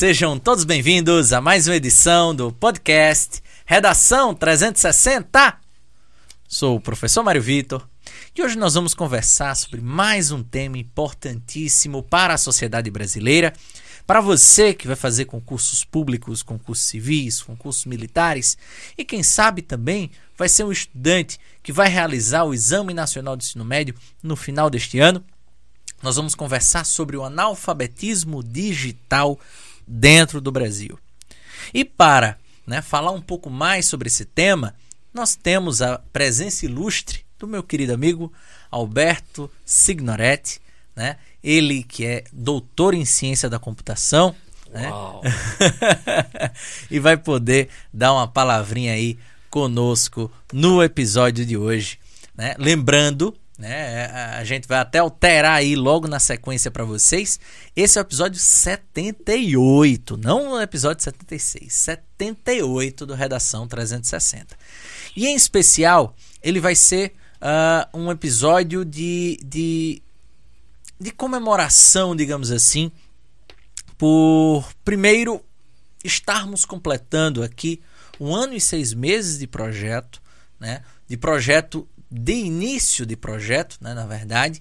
Sejam todos bem-vindos a mais uma edição do podcast Redação 360. Sou o professor Mário Vitor e hoje nós vamos conversar sobre mais um tema importantíssimo para a sociedade brasileira. Para você que vai fazer concursos públicos, concursos civis, concursos militares e quem sabe também vai ser um estudante que vai realizar o Exame Nacional de Ensino Médio no final deste ano, nós vamos conversar sobre o analfabetismo digital dentro do Brasil. E para né, falar um pouco mais sobre esse tema, nós temos a presença ilustre do meu querido amigo Alberto Signoretti, né? ele que é doutor em ciência da computação. Né? e vai poder dar uma palavrinha aí conosco no episódio de hoje. Né? Lembrando né? A gente vai até alterar aí logo na sequência para vocês. Esse é o episódio 78, não o episódio 76, 78 do Redação 360. E em especial, ele vai ser uh, um episódio de, de, de comemoração, digamos assim, por primeiro estarmos completando aqui um ano e seis meses de projeto, né? De projeto de início de projeto, né, na verdade,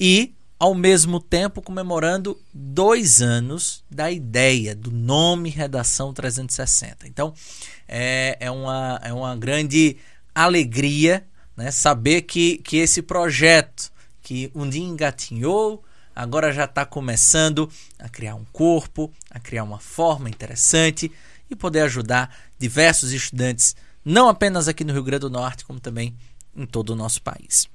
e ao mesmo tempo comemorando dois anos da ideia, do nome Redação 360. Então, é, é, uma, é uma grande alegria né, saber que, que esse projeto, que um dia engatinhou, agora já está começando a criar um corpo, a criar uma forma interessante e poder ajudar diversos estudantes, não apenas aqui no Rio Grande do Norte, como também em todo o nosso país.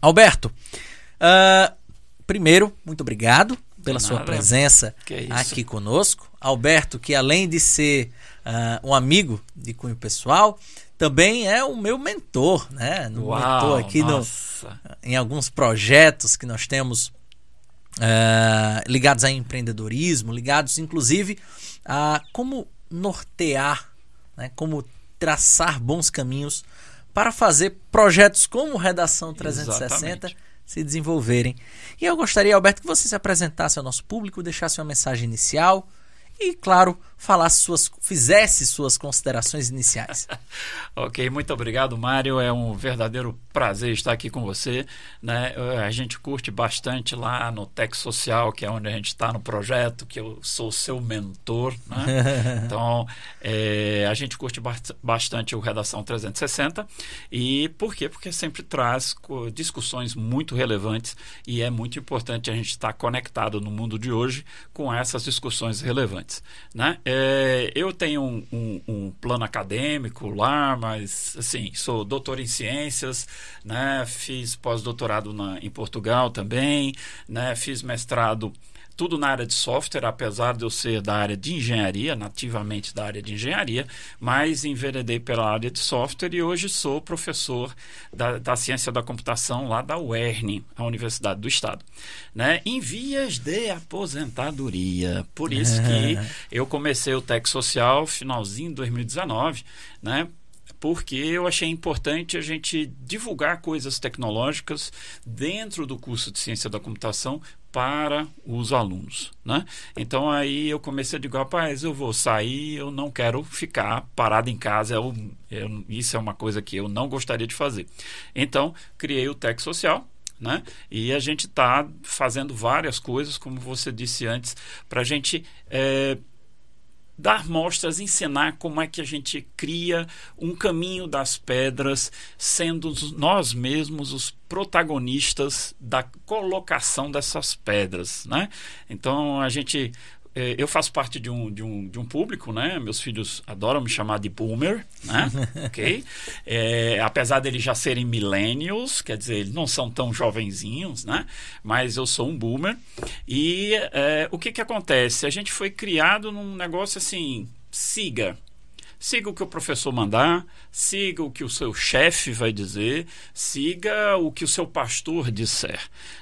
Alberto, uh, primeiro, muito obrigado pela sua presença aqui conosco. Alberto, que além de ser uh, um amigo de cunho pessoal, também é o meu mentor, né? No Uau, mentor aqui no, em alguns projetos que nós temos uh, ligados a empreendedorismo, ligados inclusive a como nortear, né? como traçar bons caminhos para fazer projetos como Redação 360 Exatamente. se desenvolverem. E eu gostaria, Alberto, que você se apresentasse ao nosso público, deixasse uma mensagem inicial e, claro, falasse suas, fizesse suas considerações iniciais. ok, muito obrigado, Mário. É um verdadeiro prazer estar aqui com você. Né? A gente curte bastante lá no Tech Social, que é onde a gente está no projeto, que eu sou seu mentor. Né? então, é, a gente curte bastante o Redação 360. E por quê? Porque sempre traz discussões muito relevantes e é muito importante a gente estar conectado no mundo de hoje com essas discussões relevantes. Né? É, eu tenho um, um, um, plano acadêmico lá, mas assim, sou doutor em ciências, né? fiz pós-doutorado em Portugal também, né? fiz mestrado tudo na área de software, apesar de eu ser da área de engenharia, nativamente da área de engenharia, mas enveredei pela área de software e hoje sou professor da, da ciência da computação lá da UERN, a Universidade do Estado. Né? Em vias de aposentadoria. Por isso que eu comecei o Tech Social finalzinho de 2019, né? porque eu achei importante a gente divulgar coisas tecnológicas dentro do curso de ciência da computação para os alunos, né? Então aí eu comecei a dizer, rapaz, eu vou sair, eu não quero ficar parado em casa, eu, eu, isso é uma coisa que eu não gostaria de fazer. Então criei o Tech Social, né? E a gente está fazendo várias coisas, como você disse antes, para a gente é, dar mostras, ensinar como é que a gente cria um caminho das pedras, sendo nós mesmos os protagonistas da colocação dessas pedras, né? Então a gente eu faço parte de um, de, um, de um público, né? Meus filhos adoram me chamar de boomer, né? ok? É, apesar deles já serem millennials, quer dizer, eles não são tão jovenzinhos, né? Mas eu sou um boomer. E é, o que que acontece? A gente foi criado num negócio assim, siga, Siga o que o professor mandar, siga o que o seu chefe vai dizer, siga o que o seu pastor disser,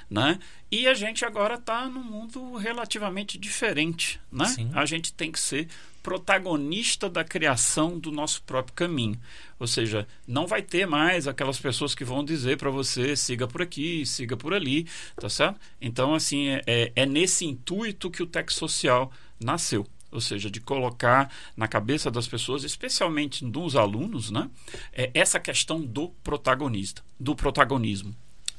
né? E a gente agora está num mundo relativamente diferente, né? Sim. A gente tem que ser protagonista da criação do nosso próprio caminho. Ou seja, não vai ter mais aquelas pessoas que vão dizer para você siga por aqui, siga por ali, tá certo? Então, assim, é, é, é nesse intuito que o Tech Social nasceu ou seja, de colocar na cabeça das pessoas, especialmente dos alunos, né, é essa questão do protagonista, do protagonismo.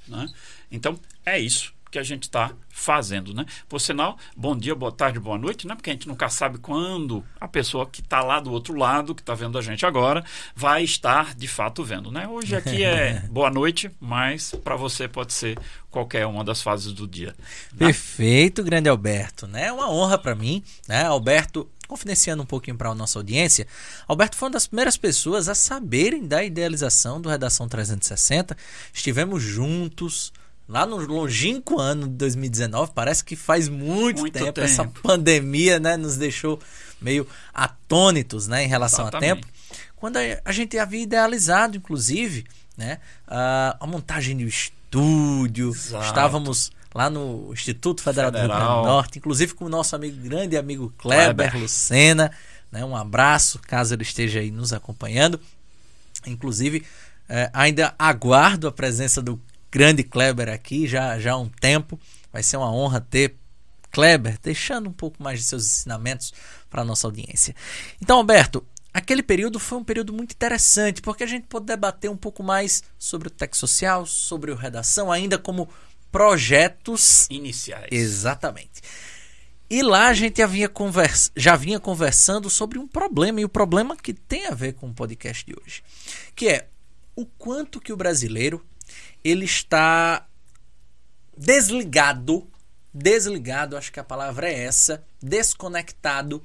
Né? Então, é isso que a gente está fazendo, né? Por sinal, bom dia, boa tarde, boa noite, né? Porque a gente nunca sabe quando a pessoa que está lá do outro lado, que está vendo a gente agora, vai estar de fato vendo, né? Hoje aqui é boa noite, mas para você pode ser qualquer uma das fases do dia. Né? Perfeito, grande Alberto, né? É uma honra para mim, né? Alberto confidenciando um pouquinho para a nossa audiência, Alberto foi uma das primeiras pessoas a saberem da idealização do Redação 360. Estivemos juntos, lá no longínquo ano de 2019, parece que faz muito, muito tempo, tempo, essa pandemia né, nos deixou meio atônitos né, em relação Exatamente. a tempo. Quando a gente havia idealizado, inclusive, né, a, a montagem do estúdio, Exato. estávamos lá no Instituto Federal, Federal, do Rio Grande do Norte, inclusive com o nosso amigo, grande amigo Kleber, Kleber. Lucena. Né, um abraço, caso ele esteja aí nos acompanhando. Inclusive, é, ainda aguardo a presença do grande Kleber aqui já, já há um tempo. Vai ser uma honra ter Kleber deixando um pouco mais de seus ensinamentos para a nossa audiência. Então, Alberto, aquele período foi um período muito interessante, porque a gente pôde debater um pouco mais sobre o Tech Social, sobre o Redação, ainda como projetos iniciais. Exatamente. E lá a gente já vinha, conversa, já vinha conversando sobre um problema, e o problema que tem a ver com o podcast de hoje, que é o quanto que o brasileiro ele está desligado, desligado, acho que a palavra é essa, desconectado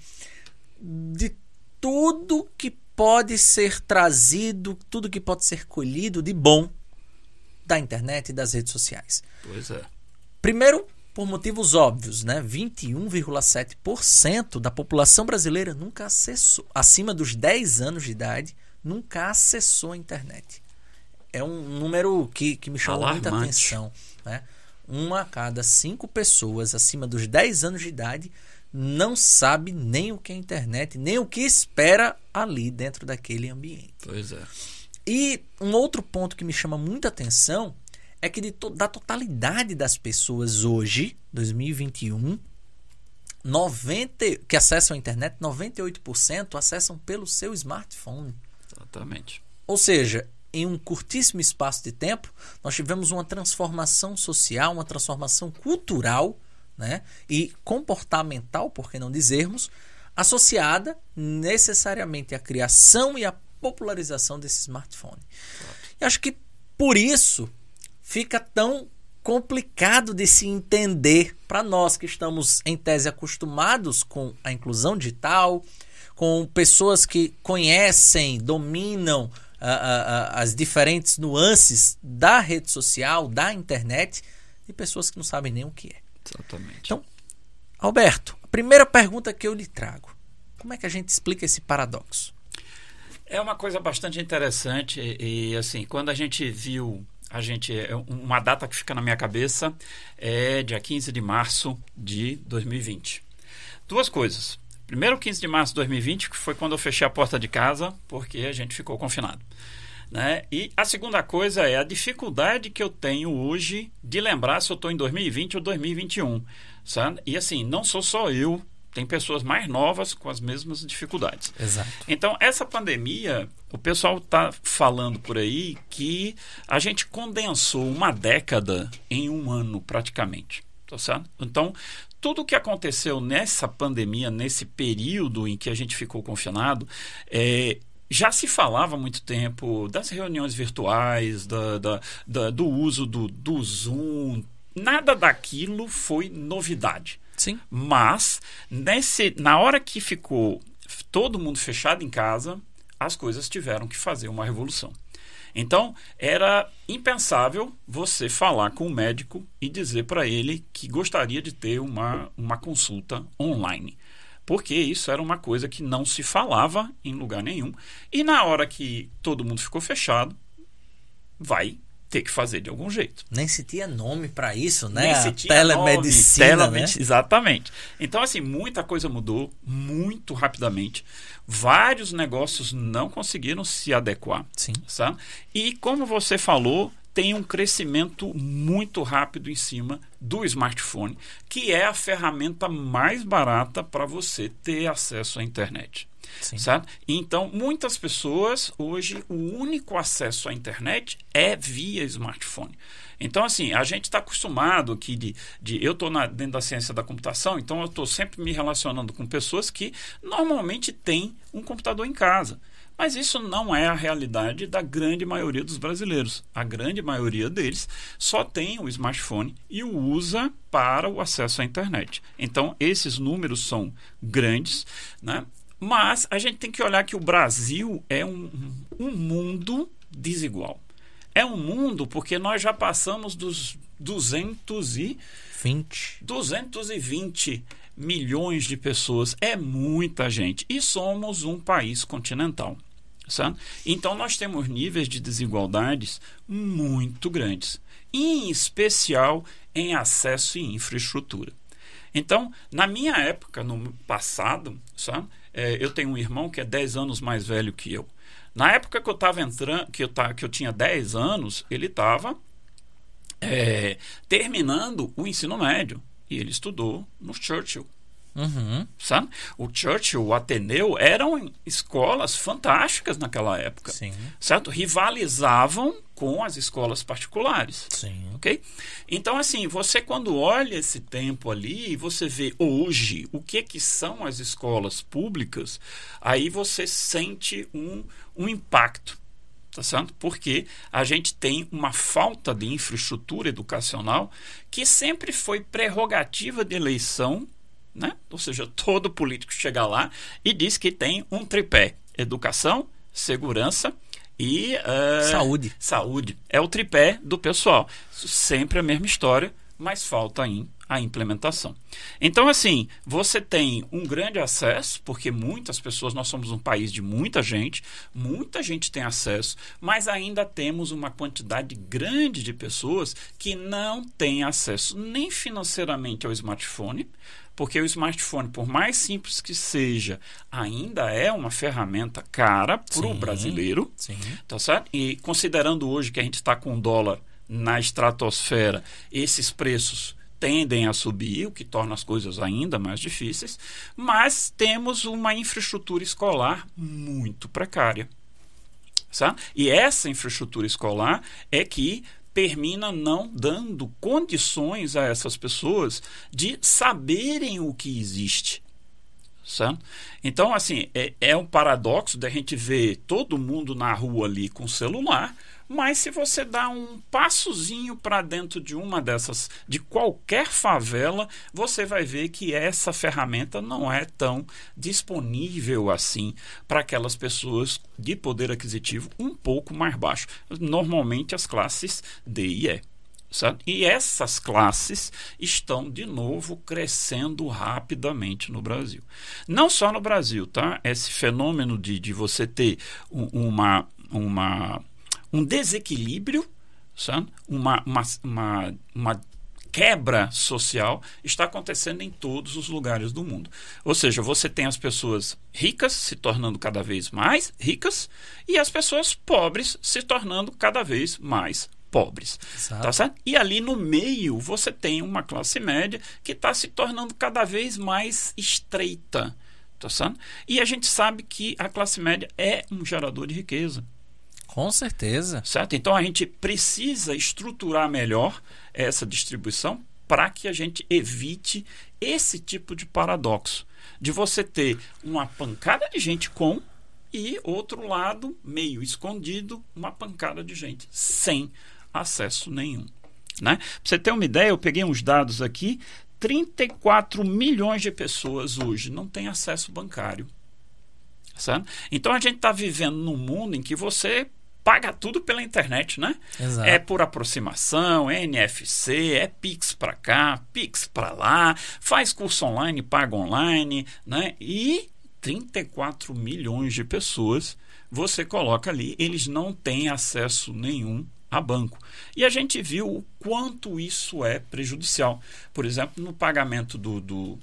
de tudo que pode ser trazido, tudo que pode ser colhido de bom da internet e das redes sociais. Pois é. Primeiro, por motivos óbvios, né? 21,7% da população brasileira nunca acessou, acima dos 10 anos de idade, nunca acessou a internet é um número que, que me chamou Alarmante. muita atenção. Né? Uma a cada cinco pessoas acima dos 10 anos de idade não sabe nem o que é internet, nem o que espera ali dentro daquele ambiente. Pois é. E um outro ponto que me chama muita atenção é que de to da totalidade das pessoas hoje, 2021, 90, que acessam a internet, 98% acessam pelo seu smartphone. Exatamente. Ou seja, em um curtíssimo espaço de tempo, nós tivemos uma transformação social, uma transformação cultural né, e comportamental, por que não dizermos, associada necessariamente à criação e à popularização desse smartphone. E acho que por isso fica tão complicado de se entender para nós que estamos, em tese, acostumados com a inclusão digital, com pessoas que conhecem, dominam as diferentes nuances da rede social, da internet, e pessoas que não sabem nem o que é. Exatamente. Então, Alberto, a primeira pergunta que eu lhe trago: como é que a gente explica esse paradoxo? É uma coisa bastante interessante e, assim, quando a gente viu a gente é, uma data que fica na minha cabeça é dia 15 de março de 2020. Duas coisas. Primeiro, 15 de março de 2020, que foi quando eu fechei a porta de casa, porque a gente ficou confinado. Né? E a segunda coisa é a dificuldade que eu tenho hoje de lembrar se eu estou em 2020 ou 2021. Sabe? E assim, não sou só eu, tem pessoas mais novas com as mesmas dificuldades. Exato. Então, essa pandemia, o pessoal está falando por aí que a gente condensou uma década em um ano praticamente. Tá certo? Então, tudo o que aconteceu nessa pandemia, nesse período em que a gente ficou confinado, é, já se falava há muito tempo das reuniões virtuais, da, da, da, do uso do, do Zoom. Nada daquilo foi novidade. Sim. Mas, nesse, na hora que ficou todo mundo fechado em casa, as coisas tiveram que fazer uma revolução. Então, era impensável você falar com o médico e dizer para ele que gostaria de ter uma, uma consulta online. Porque isso era uma coisa que não se falava em lugar nenhum. E na hora que todo mundo ficou fechado, vai ter que fazer de algum jeito. Nem se tinha nome para isso, né? Nem se tinha telemedicina, nome, né? Exatamente. Então, assim, muita coisa mudou muito rapidamente. Vários negócios não conseguiram se adequar. Sim. sabe? E como você falou, tem um crescimento muito rápido em cima do smartphone, que é a ferramenta mais barata para você ter acesso à internet. Sabe? Então, muitas pessoas, hoje, o único acesso à internet é via smartphone. Então, assim, a gente está acostumado aqui de, de. Eu estou dentro da ciência da computação, então eu estou sempre me relacionando com pessoas que normalmente têm um computador em casa. Mas isso não é a realidade da grande maioria dos brasileiros. A grande maioria deles só tem o smartphone e o usa para o acesso à internet. Então, esses números são grandes, né? Mas a gente tem que olhar que o Brasil é um, um mundo desigual. É um mundo porque nós já passamos dos 200 e 20. 220 milhões de pessoas. É muita gente. E somos um país continental. Sabe? Então nós temos níveis de desigualdades muito grandes, em especial em acesso e infraestrutura. Então, na minha época, no passado, sabe? É, eu tenho um irmão que é 10 anos mais velho que eu. Na época que eu estava entrando, que eu, tá, que eu tinha 10 anos, ele estava é, terminando o ensino médio. E ele estudou no Churchill. Uhum. Sabe? O Churchill, o Ateneu eram escolas fantásticas naquela época. Sim. Certo? Rivalizavam com as escolas particulares. Sim. Ok? Então, assim, você quando olha esse tempo ali, você vê hoje o que, que são as escolas públicas, aí você sente um, um impacto. Tá certo? Porque a gente tem uma falta de infraestrutura educacional que sempre foi prerrogativa de eleição, né? Ou seja, todo político chega lá e diz que tem um tripé: educação, segurança e eh, Saúde. Saúde. É o tripé do pessoal. Sempre a mesma história, mas falta em a implementação. Então, assim, você tem um grande acesso, porque muitas pessoas, nós somos um país de muita gente, muita gente tem acesso, mas ainda temos uma quantidade grande de pessoas que não têm acesso nem financeiramente ao smartphone, porque o smartphone, por mais simples que seja, ainda é uma ferramenta cara para o brasileiro. Sim. Tá certo? E considerando hoje que a gente está com o dólar na estratosfera, esses preços tendem a subir, o que torna as coisas ainda mais difíceis, mas temos uma infraestrutura escolar muito precária. Sabe? E essa infraestrutura escolar é que termina não dando condições a essas pessoas de saberem o que existe. Então, assim, é, é um paradoxo da gente ver todo mundo na rua ali com celular, mas se você dá um passozinho para dentro de uma dessas, de qualquer favela, você vai ver que essa ferramenta não é tão disponível assim para aquelas pessoas de poder aquisitivo um pouco mais baixo. Normalmente as classes D e E. Certo? E essas classes estão de novo crescendo rapidamente no Brasil. Não só no Brasil, tá? Esse fenômeno de, de você ter um, uma, uma, um desequilíbrio, sabe? Uma, uma, uma, uma quebra social está acontecendo em todos os lugares do mundo. Ou seja, você tem as pessoas ricas se tornando cada vez mais ricas e as pessoas pobres se tornando cada vez mais pobres. Exato. Tá certo? E ali no meio você tem uma classe média que está se tornando cada vez mais estreita. Tá certo? E a gente sabe que a classe média é um gerador de riqueza. Com certeza. Certo? Então a gente precisa estruturar melhor essa distribuição para que a gente evite esse tipo de paradoxo. De você ter uma pancada de gente com e outro lado, meio escondido, uma pancada de gente sem acesso nenhum. Né? Para você ter uma ideia, eu peguei uns dados aqui: 34 milhões de pessoas hoje não têm acesso bancário. Certo? Então a gente está vivendo num mundo em que você paga tudo pela internet, né? Exato. É por aproximação, é NFC, é Pix para cá, Pix para lá, faz curso online, paga online, né? E 34 milhões de pessoas você coloca ali, eles não têm acesso nenhum a banco. E a gente viu o quanto isso é prejudicial. Por exemplo, no pagamento do, do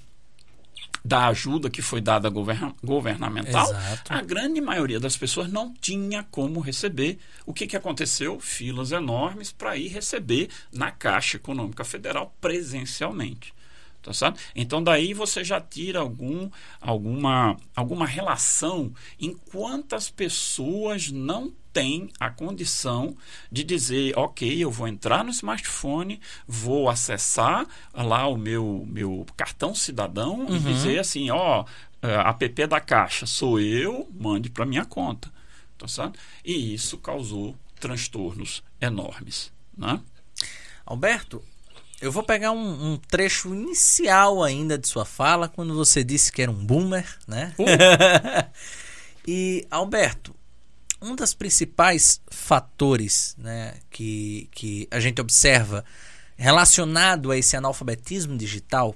da ajuda que foi dada govern governamental, Exato. a grande maioria das pessoas não tinha como receber. O que, que aconteceu? Filas enormes para ir receber na Caixa Econômica Federal presencialmente. Tá certo? Então daí você já tira algum, alguma, alguma relação em quantas pessoas não têm a condição de dizer, ok, eu vou entrar no smartphone, vou acessar lá o meu, meu cartão cidadão Uhum. e dizer assim, ó, é, app da Caixa sou eu, mande para minha conta. Tá certo? E isso causou transtornos enormes. Né? Alberto, eu vou pegar um, um trecho inicial ainda de sua fala, quando você disse que era um boomer, né? Uh. e, Alberto, um dos principais fatores né, que, que a gente observa relacionado a esse analfabetismo digital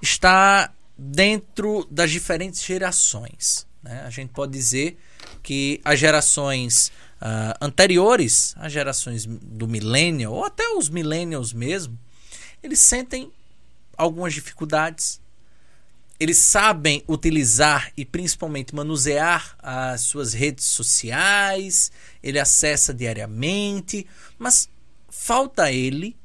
está dentro das diferentes gerações. Né? A gente pode dizer que as gerações ah, anteriores, as gerações do millennial, ou até os millennials mesmo, eles sentem algumas dificuldades. Eles sabem utilizar e principalmente manusear as suas redes sociais, ele acessa diariamente, mas falta a ele,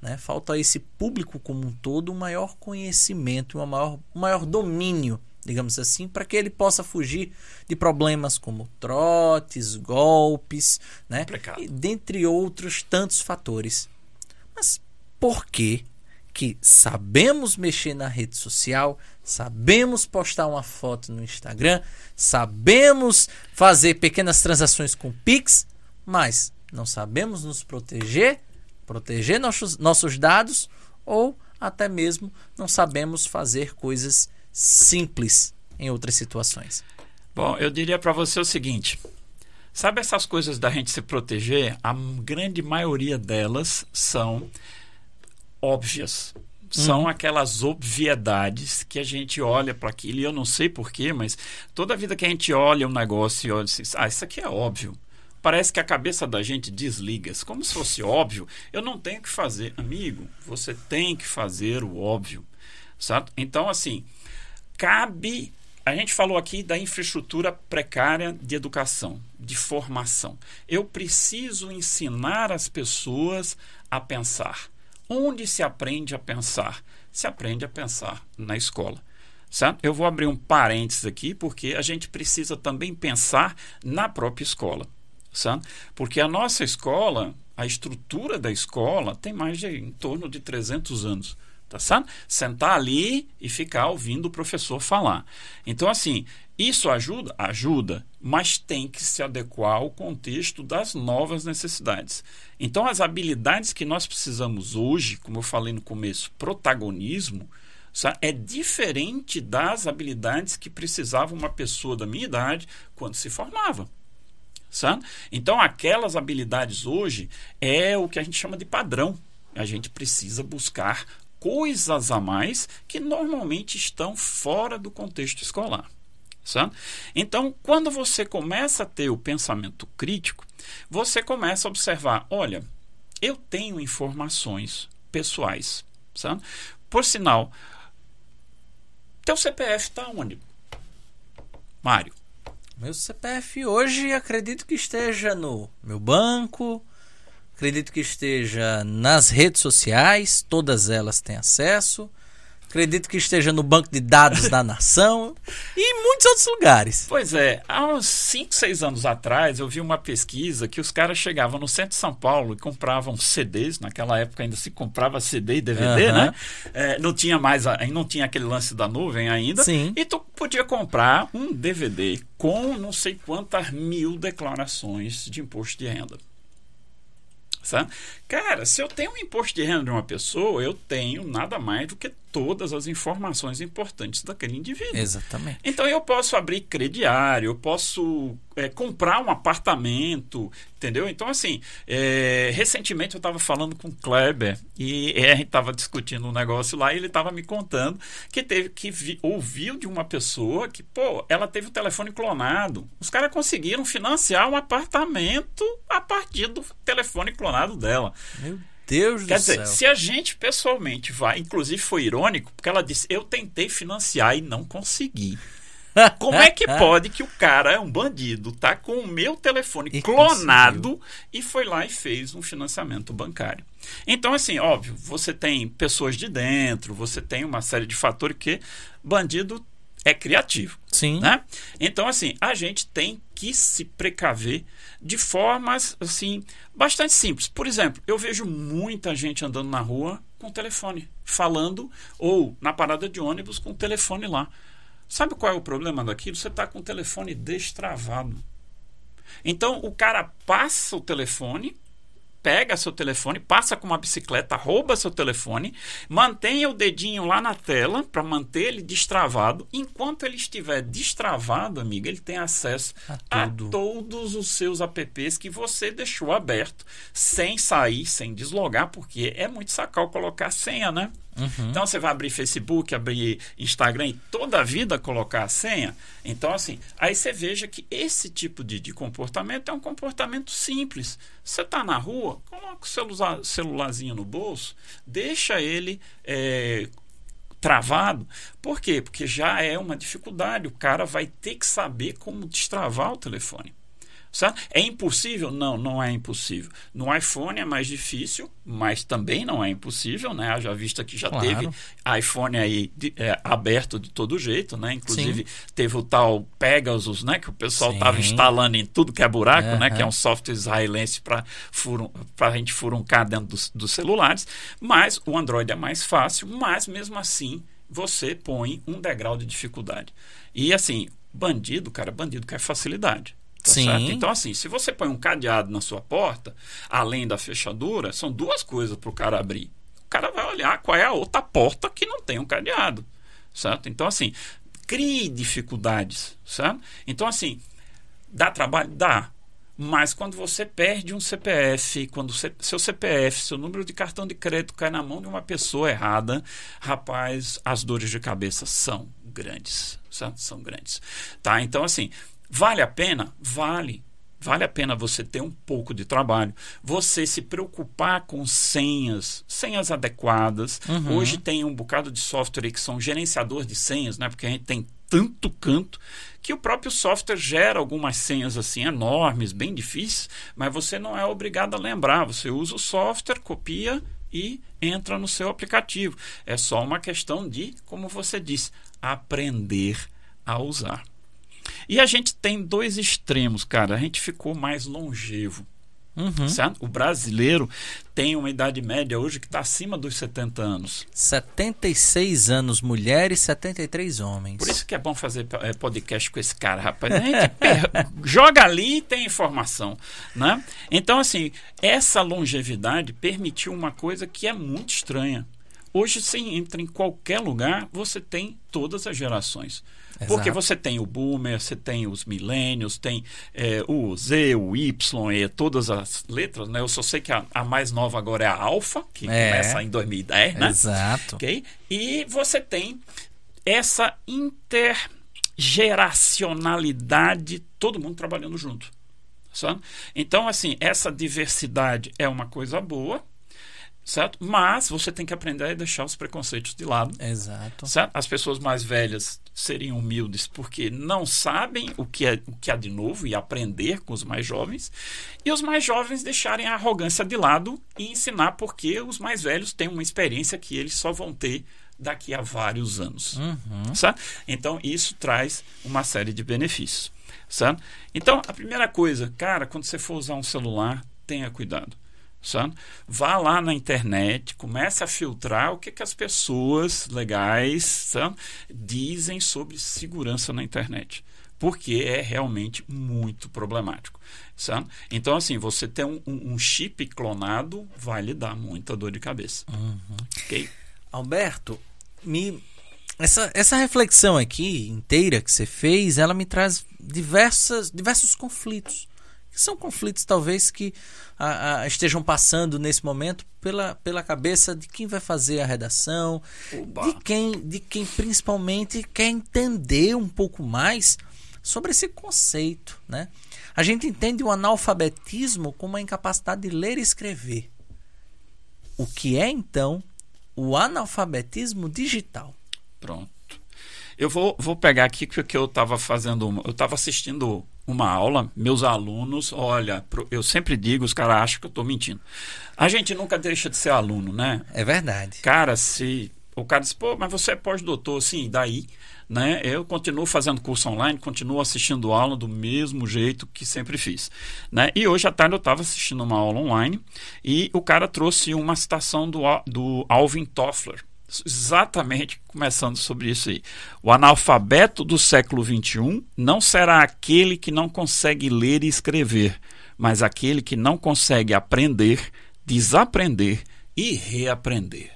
né, falta a esse público como um todo um maior conhecimento, um maior, um maior domínio, digamos assim, para que ele possa fugir de problemas como trotes, golpes, né, e dentre outros tantos fatores. Mas por que que sabemos mexer na rede social, sabemos postar uma foto no Instagram, sabemos fazer pequenas transações com Pix, mas não sabemos nos proteger, proteger nossos, nossos dados ou até mesmo não sabemos fazer coisas simples em outras situações. Bom, eu diria para você o seguinte: sabe essas coisas da gente se proteger? A grande maioria delas são óbvias. São aquelas obviedades que a gente olha para aquilo, e eu não sei porquê, mas toda vida que a gente olha um negócio e olha assim, ah, isso aqui é óbvio. Parece que a cabeça da gente desliga, como se fosse óbvio. Eu não tenho que fazer, amigo. Você tem que fazer o óbvio, certo? Então, assim, cabe. A gente falou aqui da infraestrutura precária de educação, de formação. Eu preciso ensinar as pessoas a pensar. Onde se aprende a pensar? Se aprende a pensar na escola. Certo? Eu vou abrir um parênteses aqui, porque a gente precisa também pensar na própria escola. Certo? Porque a nossa escola, a estrutura da escola, tem mais de em torno de 300 anos. Tá certo? Sentar ali e ficar ouvindo o professor falar. Então, assim, isso ajuda? Ajuda, mas tem que se adequar ao contexto das novas necessidades. Então, as habilidades que nós precisamos hoje, como eu falei no começo, protagonismo, é diferente das habilidades que precisava uma pessoa da minha idade quando se formava. Sabe? Então, aquelas habilidades hoje é o que a gente chama de padrão. A gente precisa buscar coisas a mais que normalmente estão fora do contexto escolar. Então, quando você começa a ter o pensamento crítico, você começa a observar: olha, eu tenho informações pessoais. Por sinal, teu CPF está onde? Mário. Meu CPF hoje acredito que esteja no meu banco, acredito que esteja nas redes sociais, todas elas têm acesso. Acredito que esteja no banco de dados da nação e em muitos outros lugares. Pois é, há uns 5, 6 anos atrás eu vi uma pesquisa que os caras chegavam no centro de São Paulo e compravam CDs, naquela época ainda se comprava CD e DVD, Aham. né? É, não tinha mais, a- não tinha aquele lance da nuvem ainda. Sim. E tu podia comprar um DVD com não sei quantas mil declarações de imposto de renda. Sabe? Cara, se eu tenho um imposto de renda de uma pessoa, eu tenho nada mais do que todas as informações importantes daquele indivíduo. Exatamente. Então eu posso abrir crediário, eu posso é, comprar um apartamento, entendeu? Então, assim, é, recentemente eu estava falando com o Kleber e é, a gente estava discutindo um negócio lá e ele estava me contando que teve que vi, ouviu de uma pessoa que, pô, ela teve o telefone clonado. Os caras conseguiram financiar um apartamento a partir do telefone clonado dela. Meu Deus Quer do dizer, céu. se a gente pessoalmente vai, inclusive foi irônico, porque ela disse: Eu tentei financiar e não consegui. Como é que pode que o cara é um bandido, tá com o meu telefone E clonado e foi lá e fez um financiamento bancário? Então, assim, óbvio, você tem pessoas de dentro, você tem uma série de fatores que bandido é criativo. Sim. Né? Então, assim, a gente tem que se precaver de formas, assim, bastante simples. Por exemplo, eu vejo muita gente andando na rua com o telefone, falando, ou na parada de ônibus com o telefone lá. Sabe qual é o problema daquilo? Você está com o telefone destravado. Então, o cara passa o telefone, pega seu telefone, passa com uma bicicleta, rouba seu telefone, mantenha o dedinho lá na tela para manter ele destravado. Enquanto ele estiver destravado, amiga, ele tem acesso A a, todos os seus apps que você deixou aberto, sem sair, sem deslogar, porque é muito sacal colocar senha, né? Uhum. Então você vai abrir Facebook, abrir Instagram e toda a vida colocar a senha. Então, assim, aí você veja que esse tipo de, de comportamento é um comportamento simples. Você está na rua, coloca o celular, celularzinho no bolso, deixa ele é, travado. Por quê? Porque já é uma dificuldade. O cara vai ter que saber como destravar o telefone. Certo? É impossível? Não, não é impossível. No iPhone é mais difícil, mas também não é impossível, né? Haja vista que já Claro. teve iPhone aí de- é, aberto de todo jeito, né? Inclusive teve o tal Pegasus, né? Que o pessoal Sim. estava instalando em tudo que é buraco, né? Que é um software israelense para a gente furuncar dentro dos, dos celulares. Mas o Android é mais fácil, mas mesmo assim você põe um degrau de dificuldade. E assim, bandido, cara, bandido quer facilidade. Tá Sim. certo? Então, assim, se você põe um cadeado na sua porta, além da fechadura, são duas coisas para o cara abrir. O cara vai olhar qual é a outra porta que não tem um cadeado. Certo? Então, assim, crie dificuldades. Certo? Então, assim, dá trabalho? Dá. Mas quando você perde um CPF, quando seu CPF, seu número de cartão de crédito cai na mão de uma pessoa errada, rapaz, as dores de cabeça são grandes, certo? São grandes. Tá? Então, assim, vale a pena? Vale. Vale a pena você ter um pouco de trabalho, você se preocupar com senhas, senhas adequadas. Uhum. Hoje tem um bocado de software que são gerenciador de senhas, né? Porque a gente tem tanto canto que o próprio software gera algumas senhas assim enormes, bem difíceis, mas você não é obrigado a lembrar. Você usa o software, copia e entra no seu aplicativo. É só uma questão de, como você disse, aprender a usar. E a gente tem dois extremos, cara. A gente ficou mais longevo. Uhum. O brasileiro tem uma idade média hoje que está acima dos 70 anos. 76 anos mulheres, 73 homens. Por isso que é bom fazer eh, podcast com esse cara, rapaz. A gente per- joga ali e tem informação, né? Então, assim, essa longevidade permitiu uma coisa que é muito estranha. Hoje, você entra em qualquer lugar, você tem todas as gerações. Porque Exato. você tem o boomer, você tem os milênios, tem eh, o Z, o Y, e todas as letras, né? Eu só sei que a, a mais nova agora é a Alpha, que É. começa em 2010, né? Exato. Ok? E você tem essa intergeracionalidade, todo mundo trabalhando junto. Sabe? Então, assim, essa diversidade é uma coisa boa, certo? Mas você tem que aprender a deixar os preconceitos de lado. Exato. Certo? As pessoas mais velhas seriam humildes porque não sabem o que, é, o que há de novo e aprender com os mais jovens. E os mais jovens deixarem a arrogância de lado e ensinar porque os mais velhos têm uma experiência que eles só vão ter daqui a vários anos. Uhum. Certo? Então, isso traz uma série de benefícios. Certo? Então, a primeira coisa, cara, quando você for usar um celular, tenha cuidado. Certo? Vá lá na internet, comece a filtrar o que, que as pessoas legais certo? dizem sobre segurança na internet. Porque é realmente muito problemático. Certo? Então, assim, você ter um, um- um chip clonado vai lhe dar muita dor de cabeça. Uhum. Ok? Alberto, me essa, essa reflexão aqui inteira que você fez, ela me traz diversas, diversos conflitos. São conflitos, talvez, que a, a, estejam passando nesse momento pela, pela cabeça de quem vai fazer a redação, de quem, de quem principalmente quer entender um pouco mais sobre esse conceito. Né? A gente entende o analfabetismo como a incapacidade de ler e escrever. O que é, então, o analfabetismo digital? Pronto. Eu vou, vou pegar aqui que eu estava fazendo. Uma, eu estava assistindo uma aula, meus alunos, olha, eu sempre digo, os caras acham que eu estou mentindo. A gente nunca deixa de ser aluno, né? É verdade. Cara, se o cara diz, pô, mas você é pós-doutor, sim, daí, né? Eu continuo fazendo curso online, continuo assistindo aula do mesmo jeito que sempre fiz, né? E hoje à tarde eu estava assistindo uma aula online e o cara trouxe uma citação do, do Alvin Toffler, exatamente começando sobre isso aí. O analfabeto do século XXI não será aquele que não consegue ler e escrever, mas aquele que não consegue aprender, desaprender e reaprender.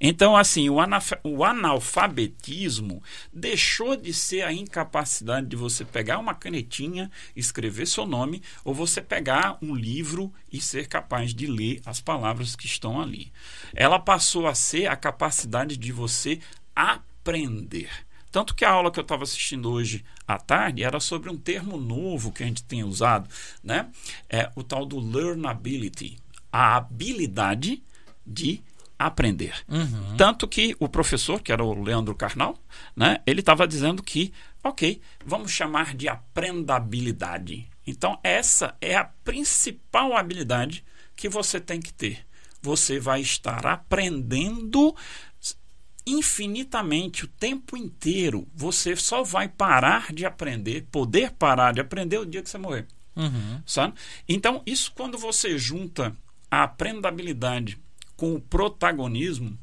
Então, assim, o, analfabetismo deixou de ser a incapacidade de você pegar uma canetinha, escrever seu nome, ou você pegar um livro e ser capaz de ler as palavras que estão ali. Ela passou a ser a capacidade de você aprender. Tanto que a aula que eu estava assistindo hoje à tarde era sobre um termo novo que a gente tem usado, né? É o tal do learnability, a habilidade de aprender. Uhum. Tanto que o professor, que era o Leandro Carnal, né, ele estava dizendo que, ok, vamos chamar de aprendabilidade. Então, essa é a principal habilidade que você tem que ter. Você vai estar aprendendo infinitamente o tempo inteiro. Você só vai parar de aprender, poder parar de aprender o dia que você morrer. Uhum. Sabe? Então, isso quando você junta a aprendabilidade com o protagonismo,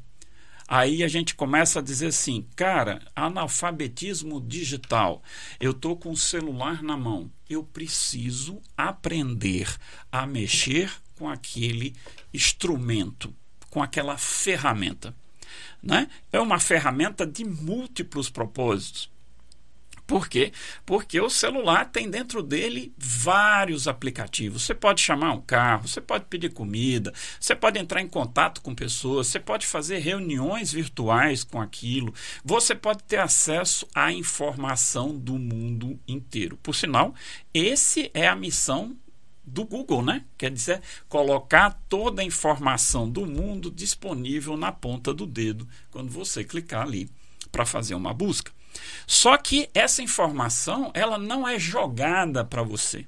aí a gente começa a dizer assim, cara, analfabetismo digital. Eu estou com o celular na mão. Eu preciso aprender a mexer com aquele instrumento, com aquela ferramenta. Né? É uma ferramenta de múltiplos propósitos. Por quê? Porque o celular tem dentro dele vários aplicativos. Você pode chamar um carro, você pode pedir comida, você pode entrar em contato com pessoas, você pode fazer reuniões virtuais com aquilo, você pode ter acesso à informação do mundo inteiro. Por sinal, esse é a missão do Google, né? Quer dizer, colocar toda a informação do mundo disponível na ponta do dedo quando você clicar ali para fazer uma busca. Só que essa informação, ela não é jogada para você.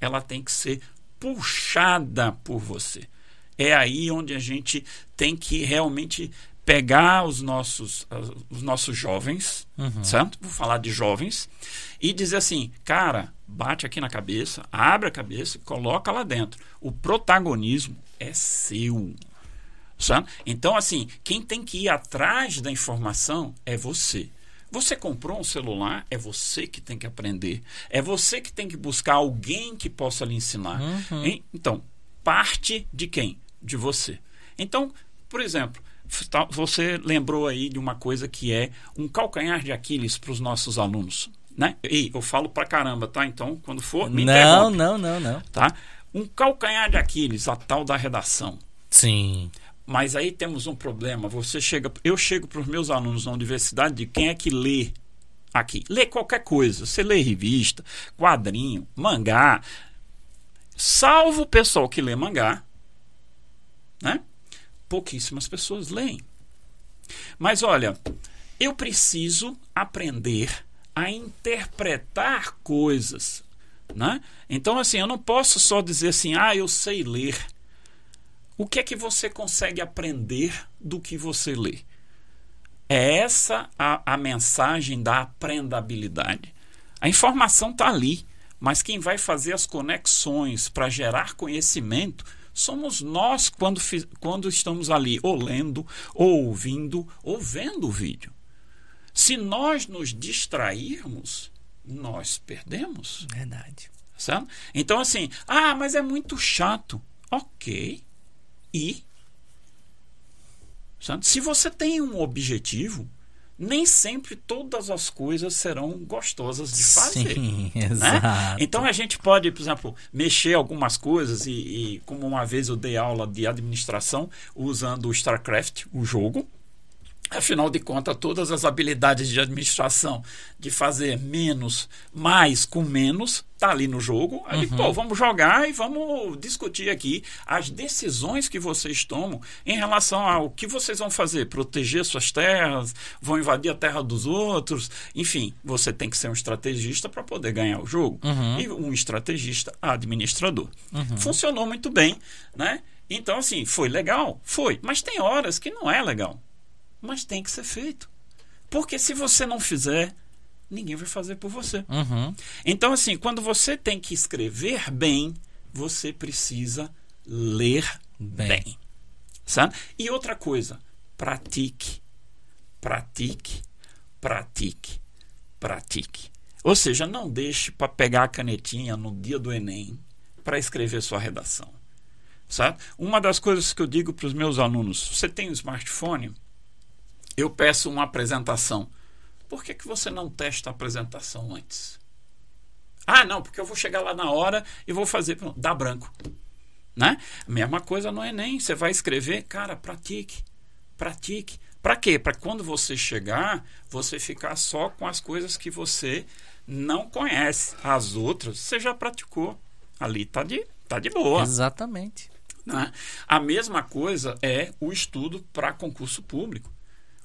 Ela tem que ser puxada por você. É aí onde a gente tem que realmente pegar os nossos, os nossos jovens, uhum. certo? Vou falar de jovens, e dizer assim, cara, bate aqui na cabeça, abre a cabeça, coloca lá dentro. O protagonismo é seu. Certo? Então, assim, quem tem que ir atrás da informação é você. Você comprou um celular, é você que tem que aprender. É você que tem que buscar alguém que possa lhe ensinar. Uhum. Então, parte de quem? De você. Então, por exemplo, você lembrou aí de uma coisa que é um calcanhar de Aquiles para os nossos alunos. Né? E eu falo pra caramba, tá? Então, quando for, me Não, não, não, não. Tá? Um calcanhar de Aquiles, a tal da redação. Sim. Mas aí temos um problema. Você chega, eu chego para os meus alunos na universidade de quem é que lê aqui. Lê qualquer coisa. Você lê revista, quadrinho, mangá. Salvo o pessoal que lê mangá, né? Pouquíssimas pessoas leem. Mas olha, eu preciso aprender a interpretar coisas, né? Então assim, eu não posso só dizer assim: "Ah, eu sei ler". O que é que você consegue aprender do que você lê? É essa a, a mensagem da aprendabilidade. A informação está ali, mas quem vai fazer as conexões para gerar conhecimento somos nós quando, quando estamos ali ou lendo, ou ouvindo, ou vendo o vídeo. Se nós nos distrairmos, nós perdemos. Verdade. Certo? Então, assim, ah, mas é muito chato. Ok. E Sabe? Se você tem um objetivo, nem sempre todas as coisas serão gostosas de fazer. Sim, né? exato. Então a gente pode, por exemplo, mexer algumas coisas e, e, como uma vez eu dei aula de administração usando o StarCraft, o jogo. Afinal de contas, todas as habilidades de administração de fazer menos, mais com menos, tá ali no jogo. Aí, Uhum. pô, vamos jogar e vamos discutir aqui as decisões que vocês tomam em relação ao que vocês vão fazer, proteger suas terras, vão invadir a terra dos outros, enfim, você tem que ser um estrategista para poder ganhar o jogo Uhum. e um estrategista administrador. Funcionou muito bem, né? Então assim, foi legal, foi, mas tem horas que não é legal mas tem que ser feito. Porque se você não fizer, ninguém vai fazer por você. Uhum. Então, assim, quando você tem que escrever bem, você precisa ler Bem. bem. sabe? E outra coisa, pratique, pratique, pratique, pratique. Ou seja, não deixe para pegar a canetinha no dia do Enem para escrever sua redação. Sabe? Uma das coisas que eu digo para os meus alunos: você tem um smartphone? Eu peço uma apresentação. Por que, que você não testa a apresentação antes? Ah, não, porque eu vou chegar lá na hora e vou fazer. Dá branco. Né? Mesma coisa no Enem. Você vai escrever, cara, pratique. Pratique. Para quê? Para quando você chegar, você ficar só com as coisas que você não conhece. As outras você já praticou. Ali tá de, tá de boa. Exatamente. Né? A mesma coisa é o estudo para concurso público.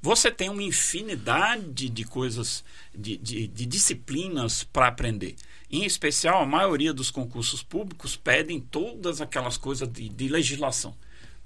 Você tem uma infinidade de coisas, de, de, de disciplinas para aprender. Em especial, a maioria dos concursos públicos pedem todas aquelas coisas de, de legislação.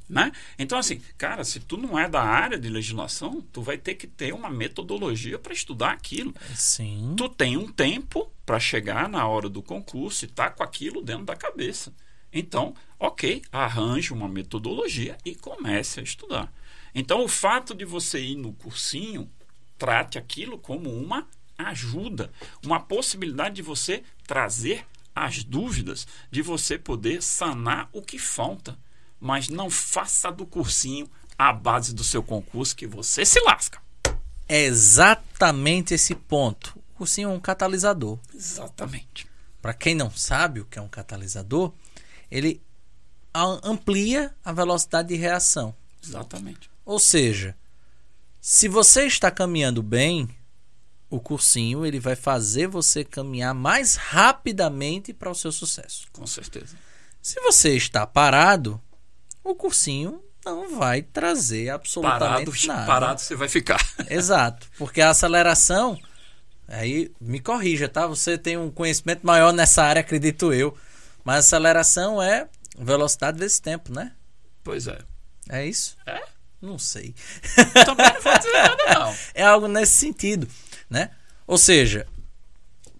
Né? Então, assim, cara, se tu não é da área de legislação, tu vai ter que ter uma metodologia para estudar aquilo. Sim. Tu tem um tempo para chegar na hora do concurso e tá com aquilo dentro da cabeça. Então, ok, arranje uma metodologia e comece a estudar. Então, o fato de você ir no cursinho, trate aquilo como uma ajuda, uma possibilidade de você trazer as dúvidas, de você poder sanar o que falta. Mas não faça do cursinho a base do seu concurso que você se lasca. É exatamente esse ponto. O cursinho é um catalisador. Exatamente. Para quem não sabe o que é um catalisador, ele amplia a velocidade de reação. Exatamente. Ou seja, se você está caminhando bem, o cursinho ele vai fazer você caminhar mais rapidamente para o seu sucesso. Com certeza. Se você está parado, o cursinho não vai trazer absolutamente Parado, nada. parado você vai ficar. Exato, porque a aceleração, aí me corrija, tá? Você tem um conhecimento maior nessa área, acredito eu. Mas a aceleração é velocidade vezes tempo, né? Pois é. É isso? É? Não sei. Também não vou dizer nada, não. É algo nesse sentido, né? Ou seja,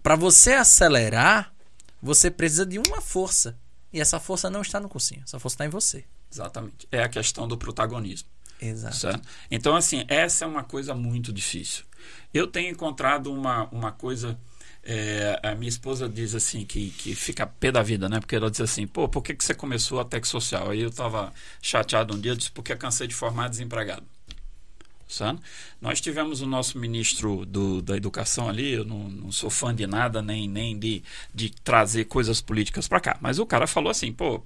para você acelerar, você precisa de uma força. E essa força não está no cursinho, essa força está em você. Exatamente. É a questão do protagonismo. Exato. Certo? Então, assim, essa é uma coisa muito difícil. Eu tenho encontrado uma, uma coisa. É, a minha esposa diz assim, que, que fica pé da vida, né? Porque ela diz assim, pô, por que, que você começou a Tech Social? Aí eu estava chateado um dia, eu disse, porque eu cansei de formar desempregado. Sabe? Nós tivemos o nosso ministro do, da educação ali, eu não, não sou fã de nada, nem, nem de, de trazer coisas políticas para cá. Mas o cara falou assim, pô,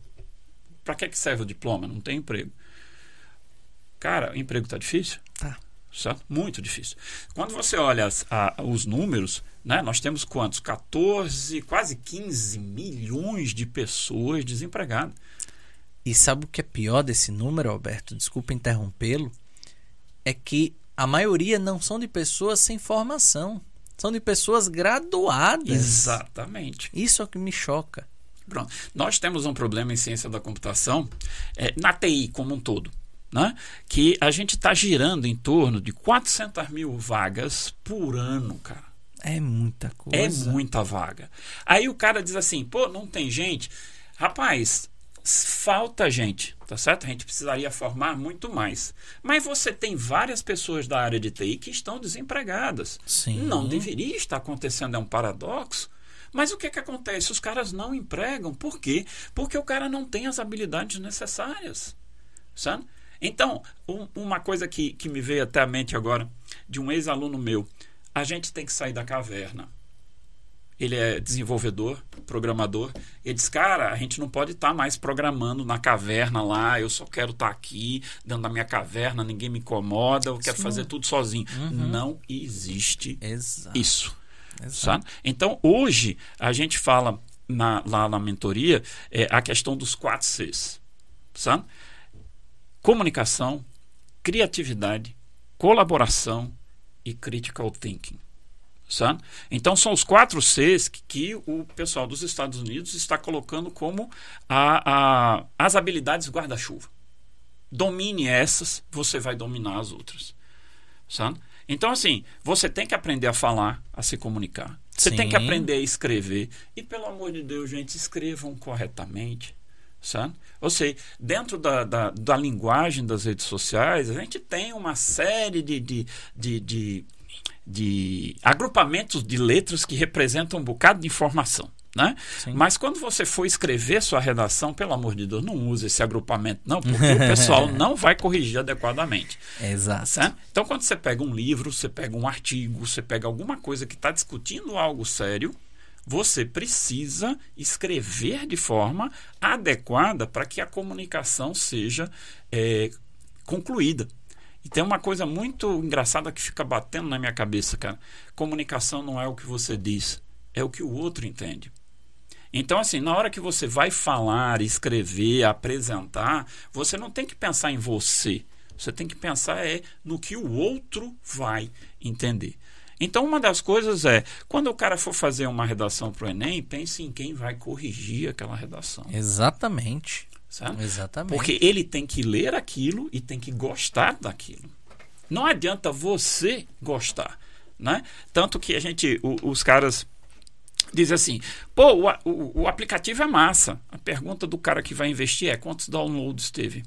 para que, que serve o diploma? Não tem emprego. Cara, o emprego tá difícil? Tá. Certo? Muito difícil. Quando você olha as- a- os números, né, nós temos quantos? 14, quase 15 milhões de pessoas desempregadas. E sabe o que é pior desse número, Alberto? Desculpa interrompê-lo. É que a maioria não são de pessoas sem formação. São de pessoas graduadas. Exatamente. Isso é o que me choca. Pronto. Nós temos um problema em ciência da computação, é, na TI como um todo, né? que a gente está girando em torno de 400 mil vagas por ano, cara. É muita coisa. É muita vaga. Aí o cara diz assim, pô, não tem gente. Rapaz, falta gente, tá certo? A gente precisaria formar muito mais. Mas você tem várias pessoas da área de TI que estão desempregadas. Sim. Não deveria estar acontecendo, é um paradoxo. Mas o que, que acontece? Os caras não empregam. Por quê? Porque o cara não tem as habilidades necessárias. Sabe? Então, um, uma coisa que, que me veio até a mente agora, de um ex-aluno meu, a gente tem que sair da caverna. Ele é desenvolvedor, programador. Ele diz, cara, a gente não pode estar tá mais programando na caverna lá. Eu só quero estar tá aqui, dentro da minha caverna, ninguém me incomoda, eu quero Sim. fazer tudo sozinho. Uhum. Não existe Exato. isso. Exato. Então, hoje, a gente fala na, lá na mentoria é, a questão dos quatro Cs. Sabe? Comunicação, criatividade, colaboração e critical thinking. Sabe? Então são os quatro Cs que, que, o pessoal dos Estados Unidos está colocando como a, a, as habilidades guarda-chuva. Domine essas, você vai dominar as outras. Sabe? Então, assim, você tem que aprender a falar, a se comunicar. Você Sim. tem que aprender a escrever. E, pelo amor de Deus, gente, escrevam corretamente. Sabe? Ou seja, dentro da, da, da linguagem das redes sociais, a gente tem uma série de, de, de, de de agrupamentos de letras que representam um bocado de informação. Né? Mas quando você for escrever sua redação, pelo amor de Deus, não use esse agrupamento, não, porque o pessoal não vai corrigir adequadamente. Exato. Certo? Então, quando você pega um livro, você pega um artigo, você pega alguma coisa que está discutindo algo sério, você precisa escrever de forma adequada para que a comunicação seja é, concluída. E tem uma coisa muito engraçada que fica batendo na minha cabeça, cara. Comunicação não é o que você diz, é o que o outro entende. Então, assim, na hora que você vai falar, escrever, apresentar, você não tem que pensar em você. Você tem que pensar é no que o outro vai entender. Então, uma das coisas é, quando o cara for fazer uma redação para o Enem, pense em quem vai corrigir aquela redação. Exatamente. Sabe? Exatamente. Porque ele tem que ler aquilo e tem que gostar daquilo. Não adianta você gostar. Né? Tanto que a gente, o, os caras dizem assim: pô, o, o, o, aplicativo é massa. A pergunta do cara que vai investir é: quantos downloads teve?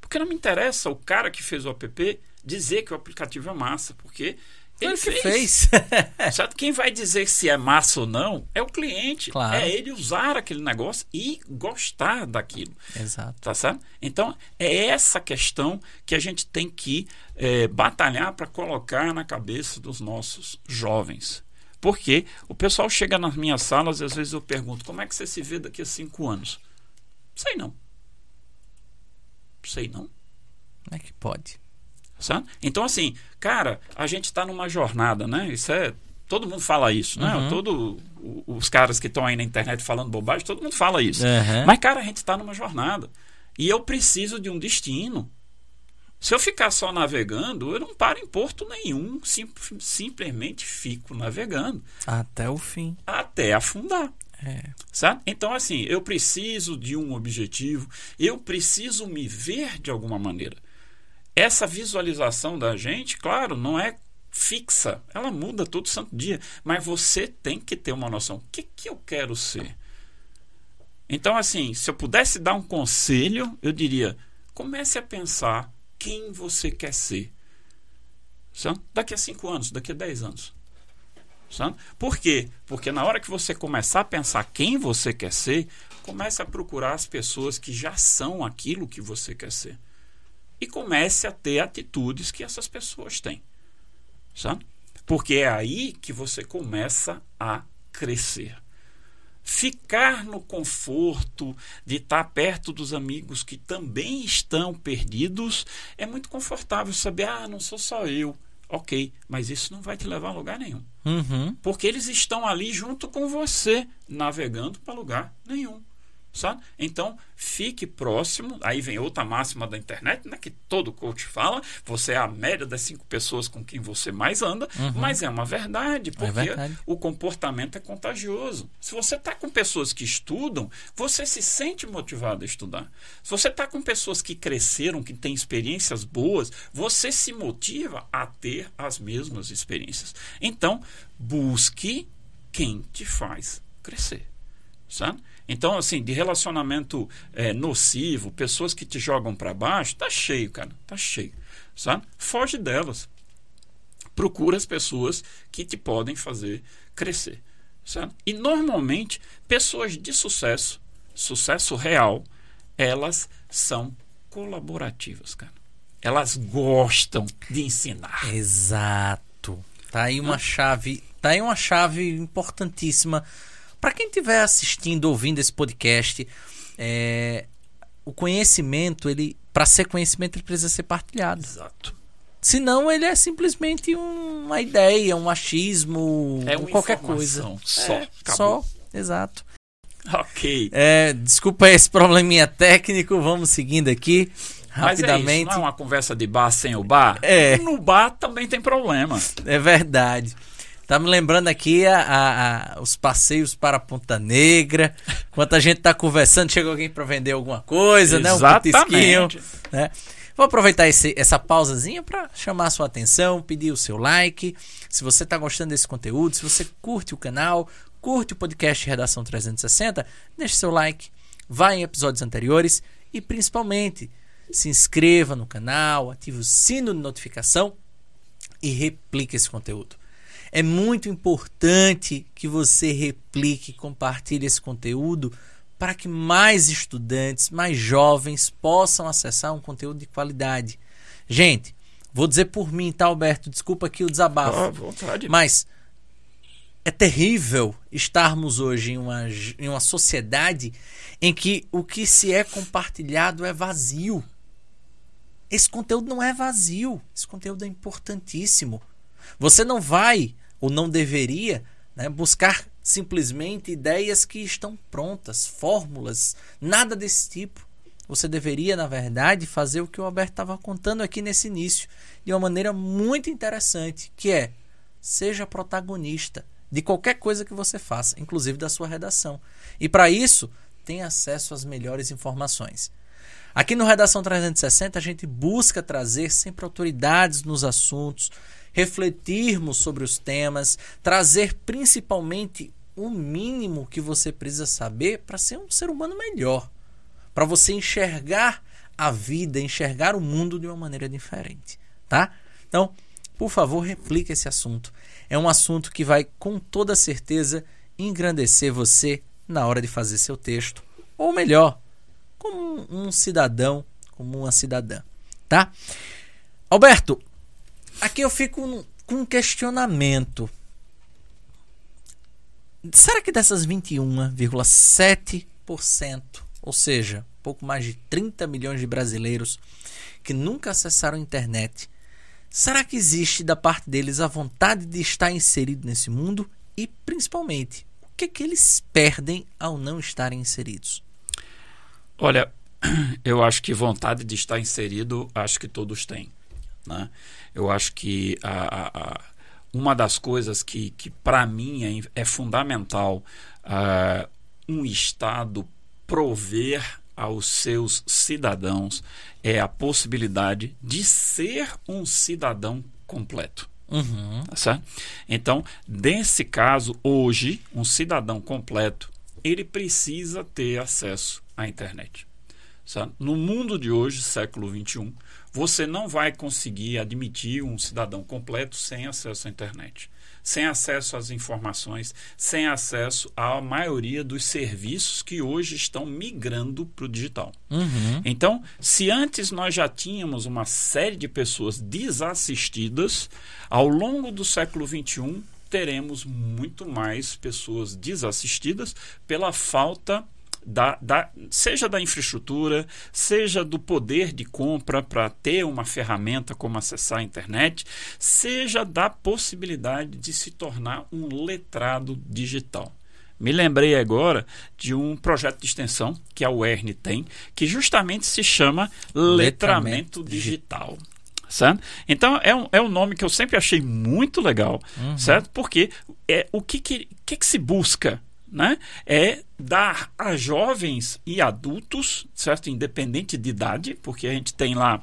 Porque não me interessa o cara que fez o app dizer que o aplicativo é massa, porque ele fez. fez. Sabe? Quem vai dizer se é massa ou não é o cliente. Claro. É ele usar aquele negócio e gostar daquilo. Exato. Tá certo? Então, é essa questão que a gente tem que é, batalhar para colocar na cabeça dos nossos jovens. Porque o pessoal chega nas minhas salas e às vezes eu pergunto: como é que você se vê daqui a cinco anos? Sei não. Sei não. Como é que pode? Sabe? Então, assim, cara, a gente está numa jornada, né? Isso é. Todo mundo fala isso, né? Uhum. Todo, os caras que estão aí na internet falando bobagem, todo mundo fala isso. Uhum. Mas, cara, a gente está numa jornada. E eu preciso de um destino. Se eu ficar só navegando, eu não paro em porto nenhum. Sim, simplesmente fico navegando. Até o fim. Até afundar. É. Sabe? Então, assim, eu preciso de um objetivo, eu preciso me ver de alguma maneira. Essa visualização da gente, claro, não é fixa, ela muda todo santo dia, mas você tem que ter uma noção: o que, que eu quero ser? Então, assim, se eu pudesse dar um conselho, eu diria: comece a pensar quem você quer ser. Sabe? Daqui a cinco anos, daqui a dez anos. Sabe? Por quê? Porque na hora que você começar a pensar quem você quer ser, comece a procurar as pessoas que já são aquilo que você quer ser e comece a ter atitudes que essas pessoas têm. Sabe? Porque é aí que você começa a crescer. Ficar no conforto de estar perto dos amigos que também estão perdidos é muito confortável saber, ah, não sou só eu. Ok, mas isso não vai te levar a lugar nenhum. Uhum. Porque eles estão ali junto com você, navegando para lugar nenhum. Sabe? Então, fique próximo. Aí vem outra máxima da internet, né, que todo coach fala: você é a média das cinco pessoas com quem você mais anda, uhum. mas é uma verdade, é porque é verdade. o comportamento é contagioso. Se você está com pessoas que estudam, você se sente motivado a estudar. Se você está com pessoas que cresceram, que têm experiências boas, você se motiva a ter as mesmas experiências. Então, busque quem te faz crescer. Sabe? Então, assim, de relacionamento é, nocivo, pessoas que te jogam para baixo, tá cheio, cara, tá cheio, sabe? Foge delas. Procura as pessoas que te podem fazer crescer, sabe? E normalmente, pessoas de sucesso, sucesso real, elas são colaborativas, cara. Elas gostam de ensinar. Exato. Tá aí uma chave, tá aí uma chave importantíssima para quem estiver assistindo, ouvindo esse podcast. É, o conhecimento, ele, para ser conhecimento, ele precisa ser partilhado. Exato. Senão ele é simplesmente uma ideia, um achismo, É uma qualquer coisa. só. É, só, exato. Ok. É, desculpa esse probleminha técnico, vamos seguindo aqui Mas é isso, rapidamente. não é uma conversa de bar sem o bar? É. No bar também tem problema. É verdade. Tá me lembrando aqui a, a- a- os passeios para Ponta Negra. Enquanto a gente tá conversando, chega alguém para vender alguma coisa, né? Um petisquinho. Exatamente. né? Vou aproveitar esse- essa pausazinha para chamar a sua atenção, pedir o seu like. Se você está gostando desse conteúdo, se você curte o canal, curte o podcast Redação 360, deixe seu like, vá em episódios anteriores e principalmente se inscreva no canal, ative o sino de notificação e replique esse conteúdo. É muito importante que você replique e compartilhe esse conteúdo para que mais estudantes, mais jovens possam acessar um conteúdo de qualidade. Gente, vou dizer por mim, tá, Alberto? Desculpa aqui o desabafo. À vontade. Mas é terrível estarmos hoje em uma, em uma sociedade em que o que se é compartilhado é vazio. Esse conteúdo não é vazio. Esse conteúdo é importantíssimo. Você não vai, ou não deveria, né, buscar simplesmente ideias que estão prontas, fórmulas, nada desse tipo. Você deveria, na verdade, fazer o que o Alberto estava contando aqui nesse início, de uma maneira muito interessante, que é seja protagonista de qualquer coisa que você faça, inclusive da sua redação. E para isso, tenha acesso às melhores informações. Aqui no Redação 360 a gente busca trazer sempre autoridades nos assuntos, refletirmos sobre os temas, trazer principalmente o mínimo que você precisa saber para ser um ser humano melhor, para você enxergar a vida, enxergar o mundo de uma maneira diferente, tá? Então, por favor, replique esse assunto. É um assunto que vai com toda certeza engrandecer você na hora de fazer seu texto, ou melhor, como um cidadão, como uma cidadã, tá? Alberto, aqui eu fico com um questionamento. Será que dessas 21,7%, ou seja, pouco mais de 30 milhões de brasileiros que nunca acessaram a internet, será que existe da parte deles a vontade de estar inserido nesse mundo e, principalmente, o que, que eles perdem ao não estarem inseridos? Olha, eu acho que vontade de estar inserido, acho que todos têm. Né? Eu acho que a, a, uma das coisas que, que para mim é, é fundamental uh, um Estado prover aos seus cidadãos é a possibilidade de ser um cidadão completo. Uhum. Tá certo? Então, nesse caso, hoje, um cidadão completo ele precisa ter acesso à internet. Sabe? No mundo de hoje, século XXI, você não vai conseguir admitir um cidadão completo sem acesso à internet, sem acesso às informações, sem acesso à maioria dos serviços que hoje estão migrando para o digital. Uhum. Então, se antes nós já tínhamos uma série de pessoas desassistidas, ao longo do século XXI teremos muito mais pessoas desassistidas pela falta da, da, seja da infraestrutura, seja do poder de compra para ter uma ferramenta como acessar a internet, seja da possibilidade de se tornar um letrado digital. Me lembrei agora de um projeto de extensão que a UERN tem, que justamente se chama Letramento, Letramento Digital. Certo? Então é um, é um nome que eu sempre achei muito legal, uhum. certo? Porque é, o que, que, que, que se busca né, é dar a jovens e adultos, certo? Independente de idade, porque a gente tem lá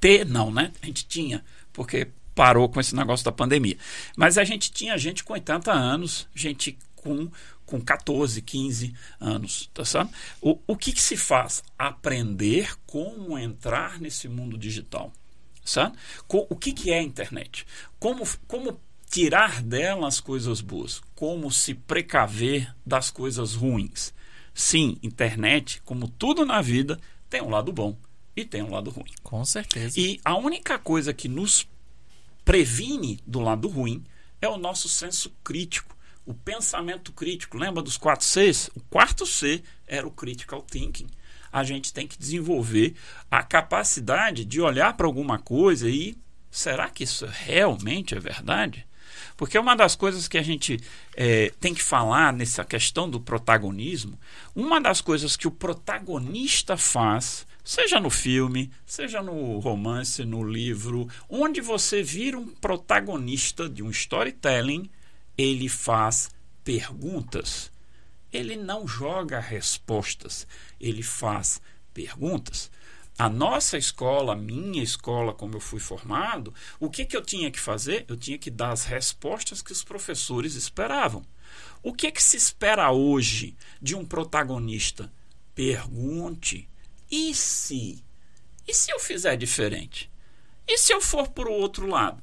ter, não, né? A gente tinha, porque parou com esse negócio da pandemia. Mas a gente tinha gente com 80 anos, gente com, com 14, 15 anos, tá certo? O, o que, que se faz? Aprender como entrar nesse mundo digital, certo? O que, que é a internet? Como, como tirar dela as coisas boas, como se precaver das coisas ruins. Sim, internet, como tudo na vida, tem um lado bom, e tem um lado ruim. Com certeza. E a única coisa que nos previne do lado ruim é o nosso senso crítico, o pensamento crítico. Lembra dos quatro Cs? O quarto C era o critical thinking. A gente tem que desenvolver a capacidade de olhar para alguma coisa e será que isso realmente é verdade? Porque uma das coisas que a gente é, tem que falar nessa questão do protagonismo, uma das coisas que o protagonista faz, seja no filme, seja no romance, no livro, onde você vira um protagonista de um storytelling, ele faz perguntas. Ele não joga respostas, ele faz perguntas. A nossa escola, a minha escola, como eu fui formado, o que, que eu tinha que fazer? Eu tinha que dar as respostas que os professores esperavam. O que, que se espera hoje de um protagonista? Pergunte. E se? E se eu fizer diferente? E se eu for para o outro lado?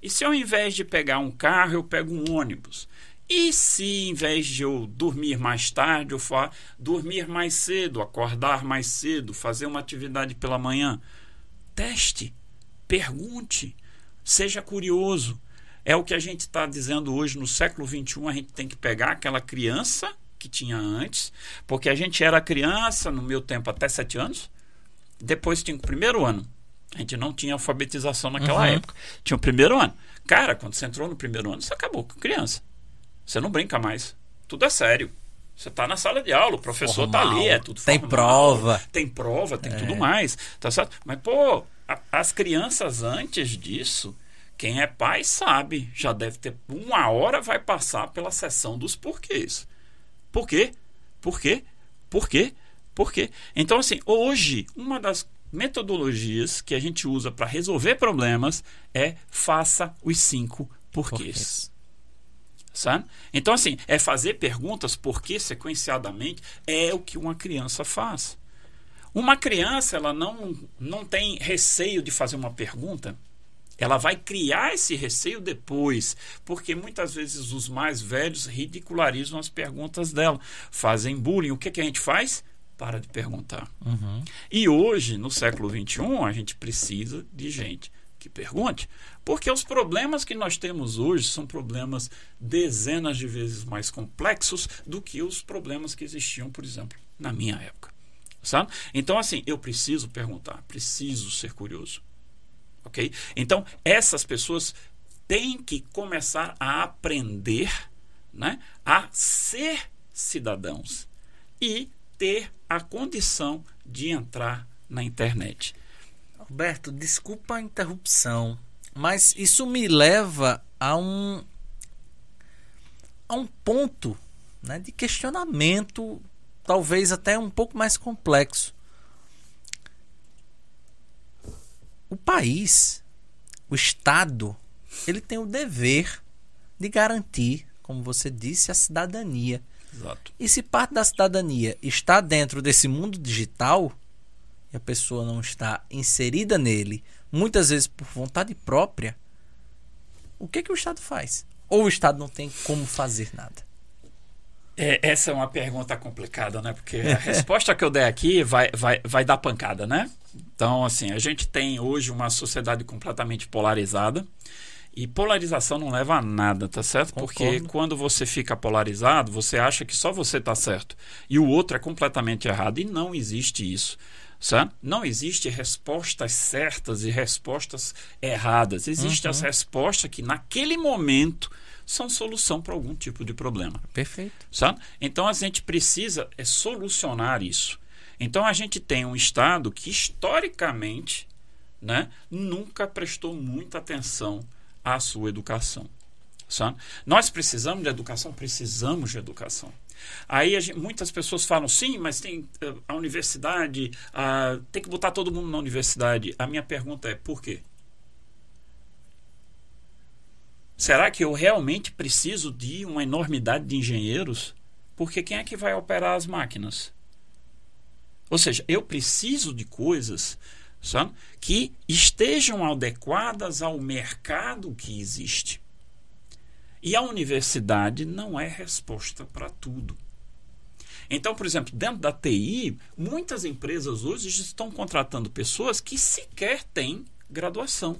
E se ao invés de pegar um carro, eu pego um ônibus? E se em vez de eu dormir mais tarde, eu for dormir mais cedo, acordar mais cedo, fazer uma atividade pela manhã? Teste, pergunte, seja curioso. É o que a gente está dizendo hoje no século XXI. A gente tem que pegar aquela criança que tinha antes, porque a gente era criança, no meu tempo, até sete anos. Depois tinha o primeiro ano. A gente não tinha alfabetização naquela Uhum. época. Tinha o primeiro ano. Cara, quando você entrou no primeiro ano, você acabou com criança. Você não brinca mais. Tudo é sério. Você está na sala de aula, o professor está ali, é tudo Tem formal, prova. Tem prova, tem tudo mais, tá certo? Mas, pô, a- as crianças antes disso, quem é pai sabe, já deve ter uma hora vai passar pela sessão dos porquês. Por quê? Por quê? Por quê? Por quê? Então, assim, hoje, uma das metodologias que a gente usa para resolver problemas é faça os cinco porquês. Sabe? Então, assim, é fazer perguntas porque sequenciadamente é o que uma criança faz. Uma criança, ela não, não tem receio de fazer uma pergunta. Ela vai criar esse receio depois, porque muitas vezes os mais velhos ridicularizam as perguntas dela, fazem bullying. O que, que a gente faz? Para de perguntar. Uhum. E hoje, no século XXI, a gente precisa de gente que pergunte. Porque os problemas que nós temos hoje são problemas dezenas de vezes mais complexos do que os problemas que existiam, por exemplo, na minha época. Sabe? Então, assim, eu preciso perguntar, preciso ser curioso. Ok? Então, essas pessoas têm que começar a aprender né, a ser cidadãos e ter a condição de entrar na internet. Alberto, desculpa a interrupção, mas isso me leva a um a um ponto né, de questionamento, talvez até um pouco mais complexo. O país, o Estado, ele tem o dever de garantir, como você disse, a cidadania. Exato. E se parte da cidadania está dentro desse mundo digital e a pessoa não está inserida nele, muitas vezes por vontade própria, o que, que o Estado faz? Ou o Estado não tem como fazer nada? É, essa é uma pergunta complicada, né? Porque a resposta que eu der aqui vai, vai, vai dar pancada, né? Então, assim, a gente tem hoje uma sociedade completamente polarizada. E polarização não leva a nada, tá certo? Porque Concordo. quando você fica polarizado, você acha que só você está certo e o outro é completamente errado. E não existe isso. Certo? Não existe respostas certas e respostas erradas. Existem as respostas que, naquele momento, são solução para algum tipo de problema. Perfeito. Sabe? Então a gente precisa é solucionar isso. Então a gente tem um Estado que historicamente né, nunca prestou muita atenção à sua educação. Sabe? Nós precisamos de educação? Precisamos de educação. Aí a gente- muitas pessoas falam, sim, mas tem eh, a universidade, ah, tem que botar todo mundo na universidade. A minha pergunta é, por quê? Será que eu realmente preciso de uma enormidade de engenheiros? Porque quem é que vai operar as máquinas? Ou seja, eu preciso de coisas sabe, que estejam adequadas ao mercado que existe. E a universidade não é resposta para tudo. Então, por exemplo, dentro da TI, muitas empresas hoje estão contratando pessoas que sequer têm graduação.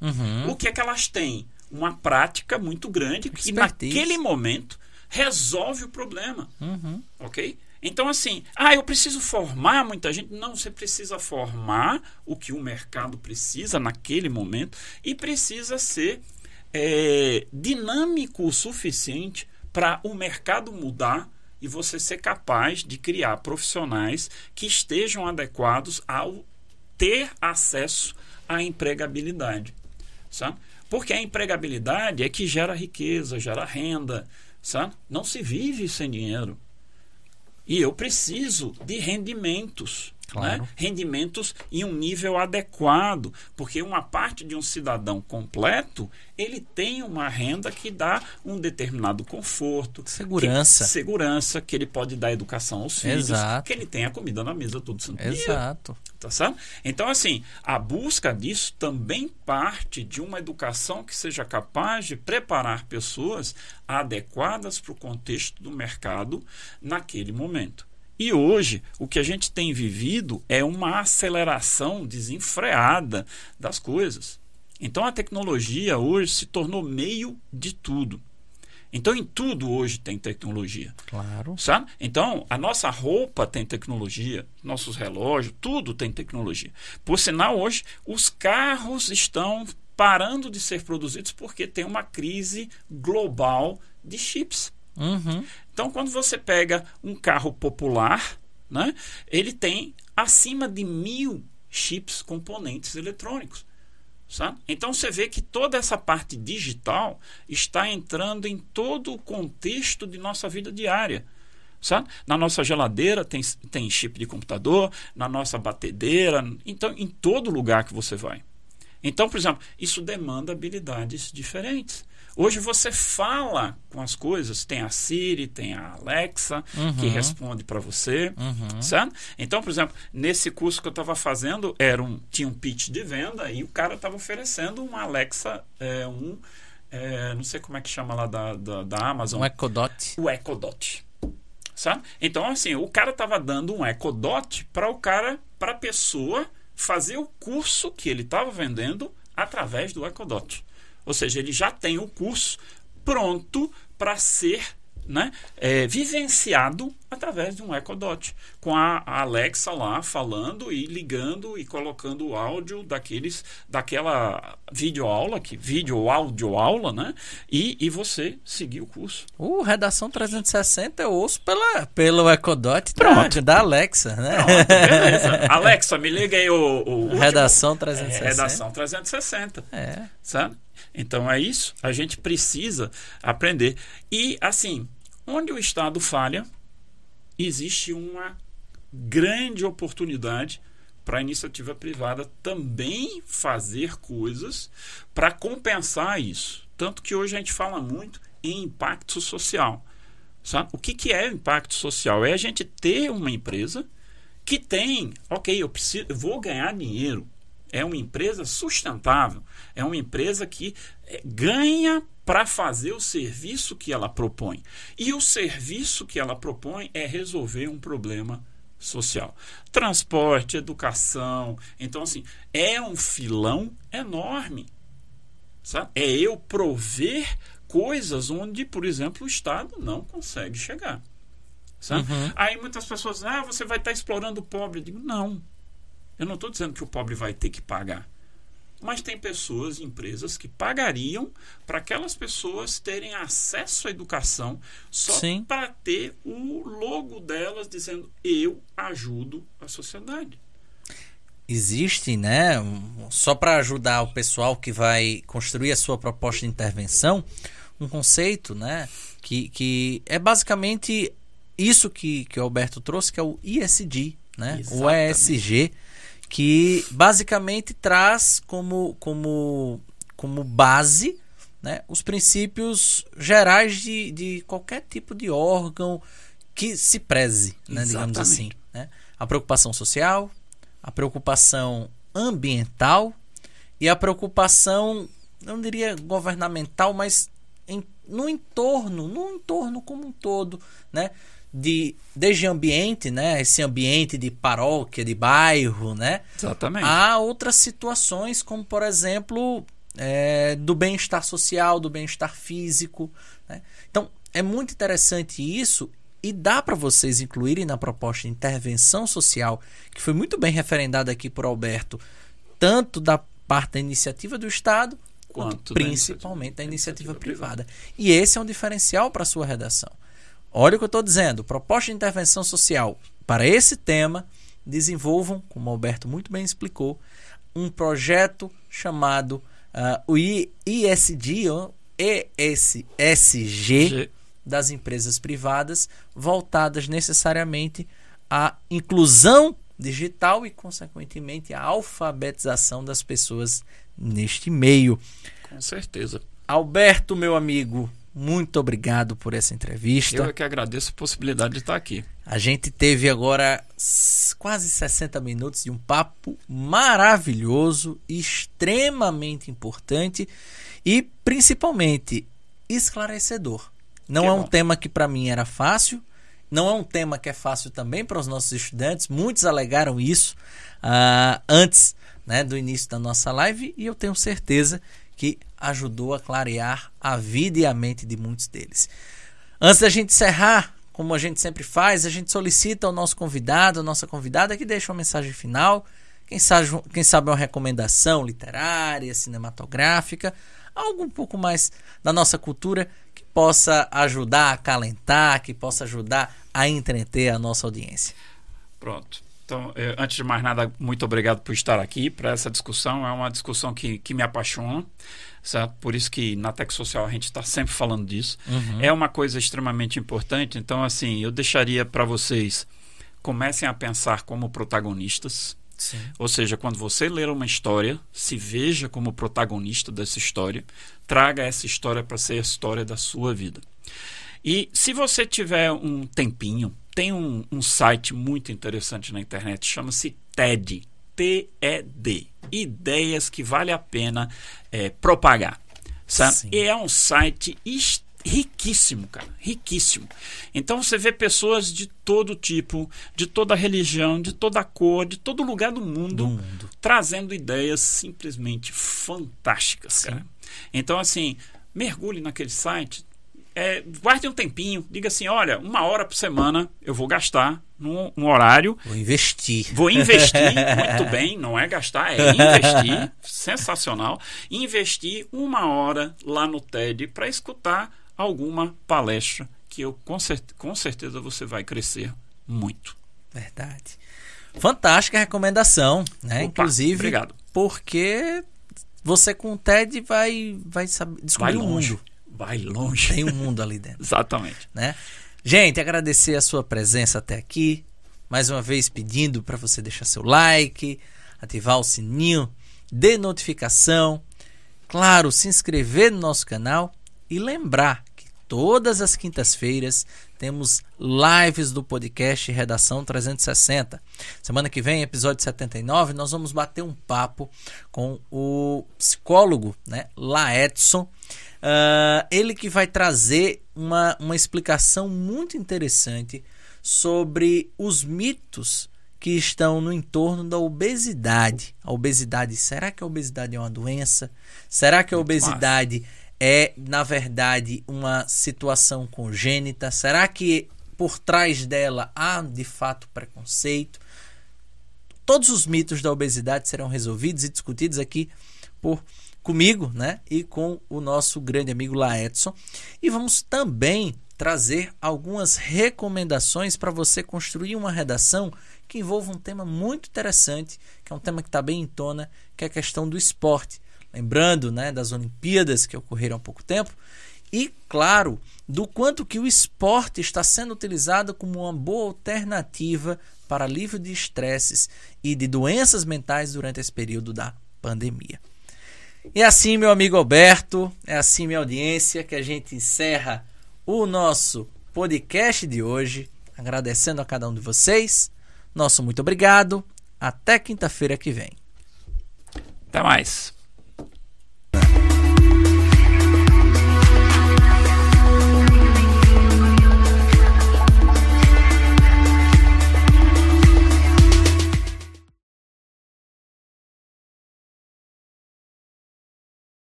Uhum. O que é que elas têm? Uma prática muito grande que Expertise. naquele momento resolve o problema. Uhum. Ok? Então, assim, ah, eu preciso formar muita gente. Não, você precisa formar o que o mercado precisa naquele momento e precisa ser é, dinâmico o suficiente para o mercado mudar e você ser capaz de criar profissionais que estejam adequados ao ter acesso à empregabilidade. Sabe? Porque a empregabilidade é que gera riqueza, gera renda. Sabe? Não se vive sem dinheiro. E eu preciso de rendimentos. Claro. Né? Rendimentos em um nível adequado. Porque uma parte de um cidadão completo, ele tem uma renda que dá um determinado conforto. Segurança. Que, segurança, que ele pode dar educação aos filhos. Exato. Que ele tem a comida na mesa todo santo dia. Exato. Tá certo? Então, assim, a busca disso também parte de uma educação que seja capaz de preparar pessoas adequadas para o contexto do mercado naquele momento. E hoje, o que a gente tem vivido é uma aceleração desenfreada das coisas. Então, a tecnologia hoje se tornou meio de tudo. Então, em tudo hoje tem tecnologia. Claro. Sabe? Então, a nossa roupa tem tecnologia, nossos relógios, tudo tem tecnologia. Por sinal, hoje, os carros estão parando de ser produzidos porque tem uma crise global de chips. Uhum. Então, quando você pega um carro popular, né, ele tem acima de mil chips, componentes eletrônicos. Sabe? Então você vê que toda essa parte digital está entrando em todo o contexto de nossa vida diária. Sabe? Na nossa geladeira tem, tem chip de computador, na nossa batedeira, então em todo lugar que você vai. Então, por exemplo, isso demanda habilidades diferentes. Hoje você fala com as coisas, tem a Siri, tem a Alexa, Uhum. que responde para você, Uhum. certo? Então, por exemplo, nesse curso que eu estava fazendo, era um, tinha um pitch de venda e o cara estava oferecendo uma Alexa, é, um, é, não sei como é que chama lá da, da, da Amazon, Um Ecodot. o Echo Dot. Sabe? Então, assim, o cara estava dando um Echo Dot para o cara, para a pessoa fazer o curso que ele estava vendendo através do Echo Dot. Ou seja, ele já tem o curso pronto para ser né, é, vivenciado através de um Echo Dot, com a, a Alexa lá falando e ligando e colocando o áudio daqueles, daquela videoaula, que vídeo áudio aula, né? E, e você seguir o curso. O Redação 360 eu ouço pela, pelo Ecodot da, Pronto. da Alexa, né? Pronto, beleza. Alexa, me liga aí o, o último- Redação É, 360. Redação 360. É. sabe? Então é isso. A gente precisa aprender. E, assim, onde o Estado falha, existe uma grande oportunidade para a iniciativa privada também fazer coisas para compensar isso. Tanto que hoje a gente fala muito em impacto social. Sabe? O que, que é impacto social? É a gente ter uma empresa que tem, ok, eu preciso, eu vou ganhar dinheiro. É uma empresa sustentável. É uma empresa que eh, ganha para fazer o serviço que ela propõe. E o serviço que ela propõe é resolver um problema social. Transporte, educação. Então, assim, é um filão enorme. Sabe? É eu prover coisas onde, por exemplo, o Estado não consegue chegar. Sabe? Uhum. Aí muitas pessoas dizem, ah, você vai estar explorando o pobre. Eu digo, não. Eu não estou dizendo que o pobre vai ter que pagar. Mas tem pessoas e empresas que pagariam para aquelas pessoas terem acesso à educação só para ter o logo delas dizendo eu ajudo a sociedade. Existe, né? um- Só para ajudar o pessoal que vai construir a sua proposta de intervenção, um conceito, né? Que, que é basicamente isso que, que o Alberto trouxe, que é o ISD, né? O Exatamente. ESG, que basicamente traz como, como, como base né, os princípios gerais de, de qualquer tipo de órgão que se preze, né, digamos assim. Né? A preocupação social, a preocupação ambiental e a preocupação, não diria governamental, mas em, no entorno, no entorno como um todo, né? De, desde ambiente, né? Esse ambiente de paróquia, de bairro, né? Exatamente. Há outras situações, como por exemplo, é, do bem-estar social, do bem-estar físico. Né? Então, é muito interessante isso e dá para vocês incluírem na proposta de intervenção social, que foi muito bem referendada aqui por Alberto, tanto da parte da iniciativa do Estado, quanto, quanto principalmente da iniciativa, da iniciativa privada. privada. E esse é um diferencial para a sua redação. Olha o que eu estou dizendo: proposta de intervenção social para esse tema, desenvolvam, como Alberto muito bem explicou, um projeto chamado uh, o ISD, ESG, G das empresas privadas voltadas necessariamente à inclusão digital e, consequentemente, à alfabetização das pessoas neste meio. Com certeza. Alberto, meu amigo, muito obrigado por essa entrevista. Eu é que agradeço a possibilidade de estar aqui. A gente teve agora quase 60 minutos de um papo maravilhoso, extremamente importante e principalmente esclarecedor. Não que é um bom. tema que para mim era fácil, não é um tema que é fácil também para os nossos estudantes. Muitos alegaram isso uh, antes né, do início da nossa live e eu tenho certeza que ajudou a clarear a vida e a mente de muitos deles. Antes da gente encerrar, como a gente sempre faz, a gente solicita ao nosso convidado, a nossa convidada, que deixe uma mensagem final. Quem sabe, quem sabe uma recomendação literária, cinematográfica, algo um pouco mais da nossa cultura que possa ajudar a acalentar, que possa ajudar a entreter a nossa audiência. Pronto. Então, eu, antes de mais nada, muito obrigado por estar aqui para essa discussão. É uma discussão que, que me apaixona, certo? Por isso que na Tech Social a gente está sempre falando disso. Uhum. É uma coisa extremamente importante. Então, assim, eu deixaria para vocês comecem a pensar como protagonistas. Sim. Ou seja, quando você ler uma história, se veja como protagonista dessa história, traga essa história para ser a história da sua vida. E se você tiver um tempinho, tem um, um site muito interessante na internet, chama-se TED. T-E-D. Ideias que vale a pena é, propagar. Sabe? E é um site riquíssimo, cara, riquíssimo. Então você vê pessoas de todo tipo, de toda religião, de toda cor, de todo lugar do mundo, do mundo. trazendo ideias simplesmente fantásticas, Sim. cara. Então assim, mergulhe naquele site, é, guarde um tempinho, diga assim: olha, uma hora por semana eu vou gastar num, num horário. Vou investir. Vou investir, muito bem, não é gastar, é investir. sensacional. Investir uma hora lá no TED para escutar alguma palestra que eu com, com certeza você vai crescer muito. Verdade. Fantástica recomendação, né? Opa, Inclusive, obrigado. porque você com o TED vai, vai saber, descobrir vai o mundo vai longe. Tem um mundo ali dentro. Exatamente. Né? Gente, agradecer a sua presença até aqui. Mais uma vez pedindo para você deixar seu like, ativar o sininho de notificação, claro, se inscrever no nosso canal e lembrar que todas as quintas-feiras temos lives do podcast Redação 360. Semana que vem, episódio 79, nós vamos bater um papo com o psicólogo, né, Laedson Uh, ele que vai trazer uma, uma explicação muito interessante sobre os mitos que estão no entorno da obesidade. A obesidade, será que a obesidade é uma doença? Será que a obesidade é, na verdade, uma situação congênita? Será que por trás dela há de fato preconceito? Todos os mitos da obesidade serão resolvidos e discutidos aqui por comigo, né? E com o nosso grande amigo Laedson. E vamos também trazer algumas recomendações para você construir uma redação que envolva um tema muito interessante, que é um tema que está bem em tona, que é a questão do esporte. Lembrando né, das Olimpíadas que ocorreram há pouco tempo, e claro, do quanto que o esporte está sendo utilizado como uma boa alternativa para alívio de estresses e de doenças mentais durante esse período da pandemia. E assim, meu amigo Alberto, é assim, minha audiência, que a gente encerra o nosso podcast de hoje. Agradecendo a cada um de vocês. Nosso muito obrigado. Até quinta-feira que vem. Até mais.